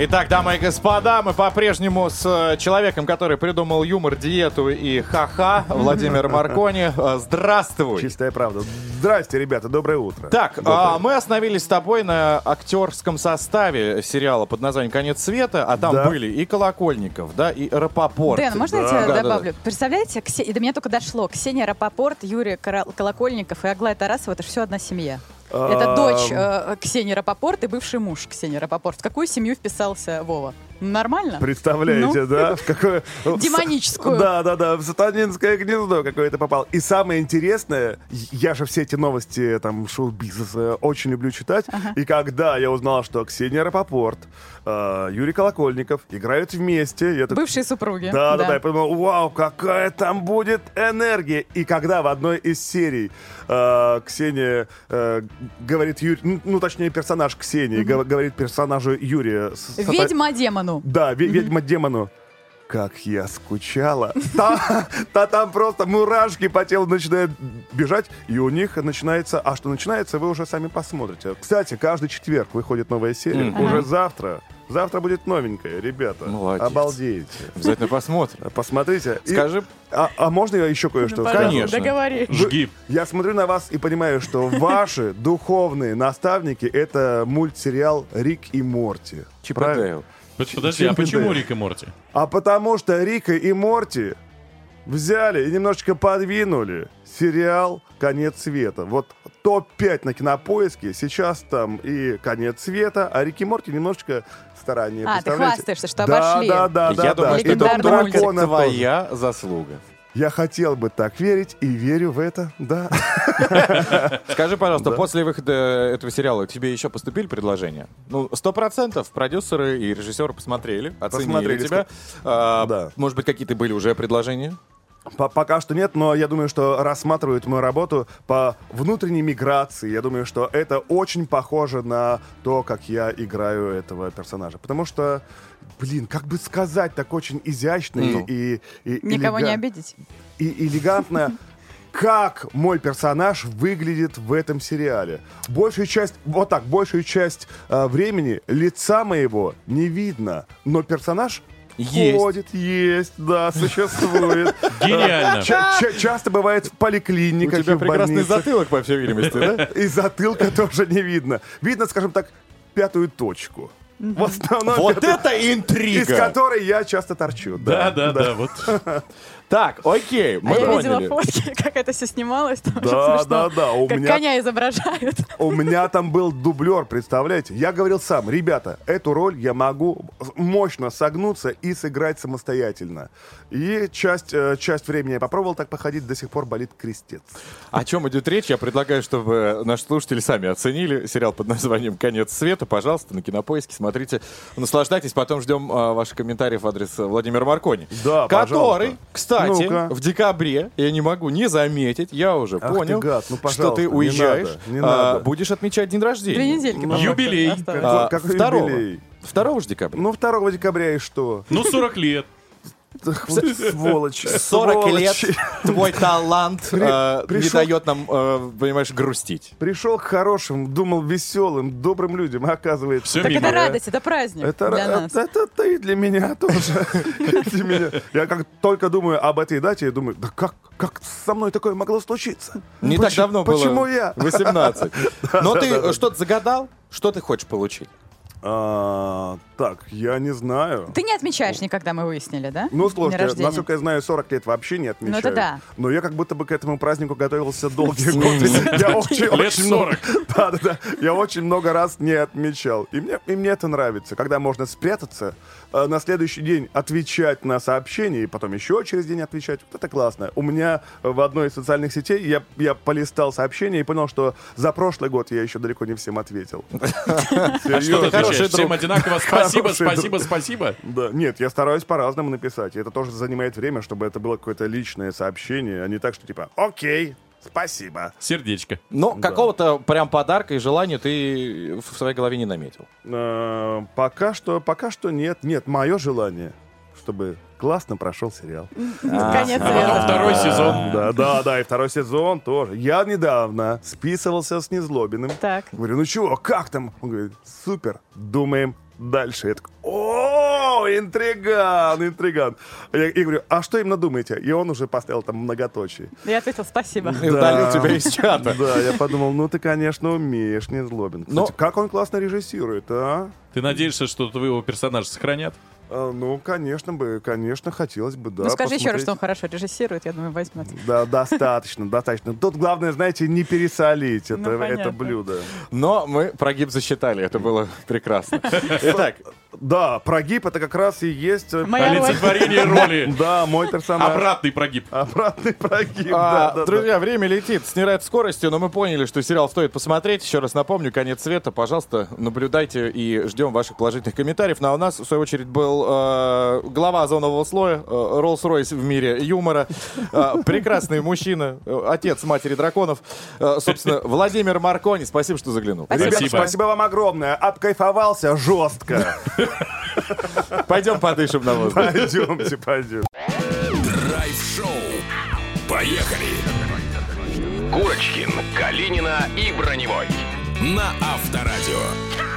Итак, дамы и господа, мы по-прежнему с э, человеком, который придумал юмор, диету и ха-ха, Владимир Маркони. Э, Здравствуй. Чистая правда. Здрасте, ребята, доброе утро. Так, Доброе. а, мы остановились с тобой на актерском составе сериала под названием «Конец света», а там Да. были и Колокольников, да, и Рапопорт. Дэн, можно я Да, тебе да, да. добавлю? Представляете, Ксе- и до меня только дошло. Ксения Рапопорт, Юрий Колокольников и Аглая Тарасова — это все одна семья. Это Ам. дочь э, Ксении Рапопорт и бывший муж Ксении Рапопорт. В какую семью вписался Вова? Нормально? Представляете, Ну. да? В какое... Демоническую. Да, да, да, в сатанинское гнездо какое-то попал. И самое интересное, я же все эти новости там шоу-бизнеса очень люблю читать. И когда я узнал, что Ксения Рапопорт, э, Юрий Колокольников играют вместе, я так- Бывшие супруги. Да, да, да, я подумал, вау, какая там будет энергия. И когда в одной из серий э, Ксения э, говорит, Юрий, ну, ну, точнее, персонаж Ксении гов- говорит персонажу Юрия. Ведьма демону. Да, ве- ведьма демону. Как я скучала. Та, та там просто мурашки по телу начинают бежать, и у них начинается... А что начинается, вы уже сами посмотрите. Кстати, каждый четверг выходит новая серия. Мгм. Уже завтра. Завтра будет новенькая, ребята. Молодец. Обалдеете. Обязательно посмотрим. Посмотрите. И- Скажи. А, а можно я еще кое-что Ну, скажу? пожалуйста, договори. Вы- Жги. Я смотрю на вас и понимаю, что ваши духовные наставники — это мультсериал «Рик и Морти». Чип Правильно? Подожди, а почему. Рик и Морти? А потому что Рика и Морти взяли и немножечко подвинули сериал «Конец света». Вот топ-5 на кинопоиске, сейчас там и «Конец света», а Рик и Морти немножечко старание. А, ты хвастаешься, что да, обошли. Да, да, да, Я да. думаю, что И это дракона твоя заслуга. Я хотел бы так верить и верю в это, да. Скажи, пожалуйста, Да. после выхода этого сериала тебе еще поступили предложения? Ну, сто процентов продюсеры и режиссеры посмотрели, оценили Посмотрели, тебя. А, Да. Может быть, какие-то были уже предложения? По- Пока что нет, но я думаю, что рассматривают мою работу по внутренней миграции. Я думаю, что это очень похоже на то, как я играю этого персонажа. Потому что, блин, как бы сказать, так очень изящно и- Ну. и, и Никого не элега- обидеть. и элегантно, как мой персонаж выглядит в этом сериале. Большую часть, вот так, большую часть э, времени лица моего не видно, но персонаж Есть. ходит, есть, да, существует. Гениально. Ча- ча- часто бывает в У поликлиниках и тебя прекрасный больницах. затылок, по всей видимости, да? И затылка тоже не видно. Видно, скажем так, пятую точку. В основном Вот это из интрига! которой я часто торчу. Да, да, да, вот. Так, окей, мы а я видела поняли. фотки, как это все снималось. Там Да, да, да, у Как меня- коня изображают. У меня там был дублер, представляете? Я говорил сам, ребята, эту роль я могу мощно согнуться и сыграть самостоятельно. И часть, э, часть времени я попробовал так походить, до сих пор болит крестец. О чем идет речь? Я предлагаю, чтобы наши слушатели сами оценили сериал под названием «Конец света». Пожалуйста, на Кинопоиске смотрите, наслаждайтесь. Потом ждем а, ваших комментариев в адрес э, Владимира Маркони. Да, Который, пожалуйста. кстати, Ну-ка. в декабре, я не могу не заметить, я уже Ах понял, ты гад, ну, что ты не уезжаешь, надо, не а, надо. будешь отмечать день рождения. Две недельки. по-моему, Юбилей. осталось. А, Какой второго. юбилей? 2 же декабря. Ну, 2 декабря и что? Ну, 40 лет. Сволочь. 40 лет твой талант При- э, не дает нам, э, понимаешь, грустить. Пришел к хорошим, думал веселым, добрым людям, а оказывается... Все Так мимо. это радость, это праздник Это, для нас. это, это и для меня тоже. Я как только думаю об этой дате, я думаю, да как, как со мной такое могло случиться? Не так давно было. Почему я? 18. Но ты что-то загадал? Что ты хочешь получить? А, Так, я не знаю. Ты не отмечаешь никогда, мы выяснили, да? Ну, слушайте, насколько я знаю, 40 лет вообще не отмечаю. это да. Но я как будто бы к этому празднику готовился долгие годы. Я очень, Лет очень много- 40. Да, да, да. Я очень много раз не отмечал. И мне, и мне это нравится, когда можно спрятаться, э, на следующий день отвечать на сообщения, и потом еще через день отвечать. Вот это классно. У меня в одной из социальных сетей я, я полистал сообщения и понял, что за прошлый год я еще далеко не всем ответил. А Серьезно. отвечаешь? Всем одинаково спасибо, спасибо, друг. спасибо. Да, нет, я стараюсь по-разному написать. И это тоже занимает время, чтобы это было какое-то личное сообщение, а не так, что типа «Окей, спасибо». Сердечко. Но Да. какого-то прям подарка и желания ты в своей голове не наметил. Э, пока что, пока что нет. Нет, мое желание, чтобы классно прошел сериал. Конец А второй сезон. Да, да, да, и второй сезон тоже. Я недавно списывался с Незлобиным. Так. Говорю, ну чего, как там? Он говорит, супер, думаем дальше. Я такой, о, интриган, интриган. Я, я говорю, а что именно думаете? И он уже поставил там многоточие. Я ответил спасибо. И удалил тебя из чата. Да, я подумал, ну ты, конечно, умеешь, Незлобин. Кстати, Но- как он классно режиссирует, а? Ты надеешься, что твоего персонажа сохранят? А, Ну, конечно бы, конечно, хотелось бы, да. Ну скажи еще раз, посмотреть. что он хорошо режиссирует, я думаю, возьмет. Да, достаточно, достаточно. Тут главное, знаете, не пересолить это, Ну, это блюдо. Но мы прогиб засчитали, это было прекрасно. Итак, Да, прогиб это как раз и есть... э. Олицетворение роли. Да, мой персонаж. Обратный прогиб. Обратный прогиб, а, да, да, друзья, время летит с невероятной скоростью, но мы поняли, что сериал стоит посмотреть. Еще раз напомню, конец света. Пожалуйста, наблюдайте и ждем ваших положительных комментариев. Ну а у нас, в свою очередь, был был э, глава озонового слоя, э, Роллс-Ройс в мире юмора, э, прекрасный мужчина, э, отец матери драконов, э, собственно, Владимир Маркони. Спасибо, что заглянул. Ребята, спасибо вам огромное. Обкайфовался жестко. Пойдем подышим на воздух. Пойдемте, пойдем. Драйв-шоу. Поехали. Курочкин, Калинина и Броневой. На Авторадио.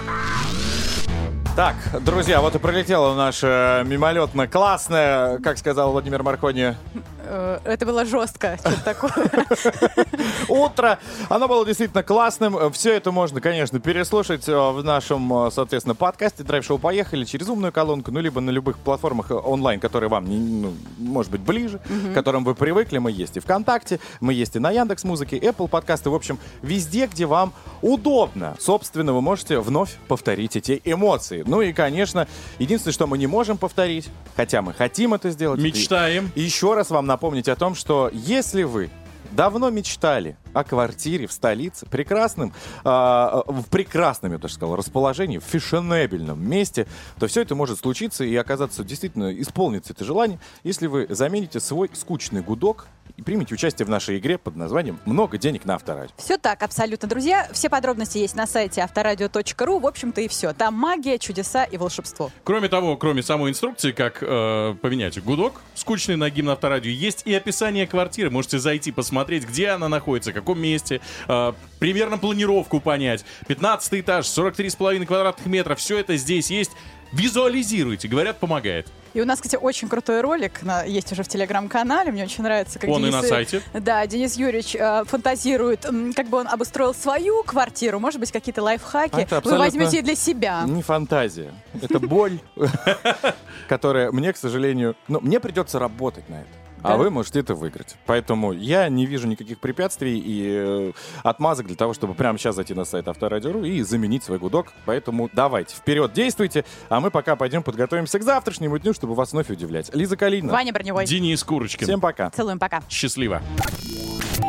Так, друзья, вот и пролетела наша мимолетно классная, как сказал Владимир Маркони, Это было жестко. Что-то такое. утро. Оно было действительно классным. Все это можно, конечно, переслушать э, в нашем, э, соответственно, подкасте Драйв Шоу Поехали через умную колонку, ну, либо на любых платформах э, онлайн, которые вам, ну, может быть, ближе, к которым вы привыкли. Мы есть и ВКонтакте, мы есть и на Яндекс Музыке, Apple подкасты, в общем, везде, где вам удобно. Собственно, вы можете вновь повторить эти эмоции. Ну и, конечно, единственное, что мы не можем повторить, хотя мы хотим это сделать. Мечтаем. Еще раз вам напомнить о том, что если вы давно мечтали о квартире в столице, прекрасном, а, в прекрасном, я даже сказал, расположении, в фешенебельном месте, то все это может случиться и оказаться действительно, исполнится это желание, если вы замените свой скучный гудок и примете участие в нашей игре под названием «Много денег на авторадио». Все так, абсолютно, друзья. Все подробности есть на сайте авторадио.ру. В общем-то и все. Там магия, чудеса и волшебство. Кроме того, кроме самой инструкции, как э, поменять гудок, скучный на гимн авторадио, есть и описание квартиры. Можете зайти, посмотреть, где она находится, в каком месте, э, примерно планировку понять. 15 этаж, 43,5 квадратных метров, все это здесь есть. Визуализируйте, говорят, помогает. И у нас, кстати, очень крутой ролик на- есть уже в телеграм-канале. Мне очень нравится, как Он и Денис, на сайте. Да, Денис Юрьевич э, фантазирует, как бы он обустроил свою квартиру. Может быть, какие-то лайфхаки Это вы возьмете и для себя. Не фантазия. Это боль, которая мне, к сожалению... Ну, мне придется работать на это. А Да? вы можете это выиграть. Поэтому я не вижу никаких препятствий и э, отмазок для того, чтобы прямо сейчас зайти на сайт Авторадио.ру и заменить свой гудок. Поэтому давайте, вперед действуйте, а мы пока пойдем подготовимся к завтрашнему дню, чтобы вас вновь удивлять. Лиза Калинина. Ваня Броневой. Денис Курочкин. Всем пока. Целуем, пока. Счастливо.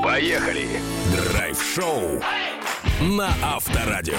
Поехали. Драйв-шоу на Авторадио.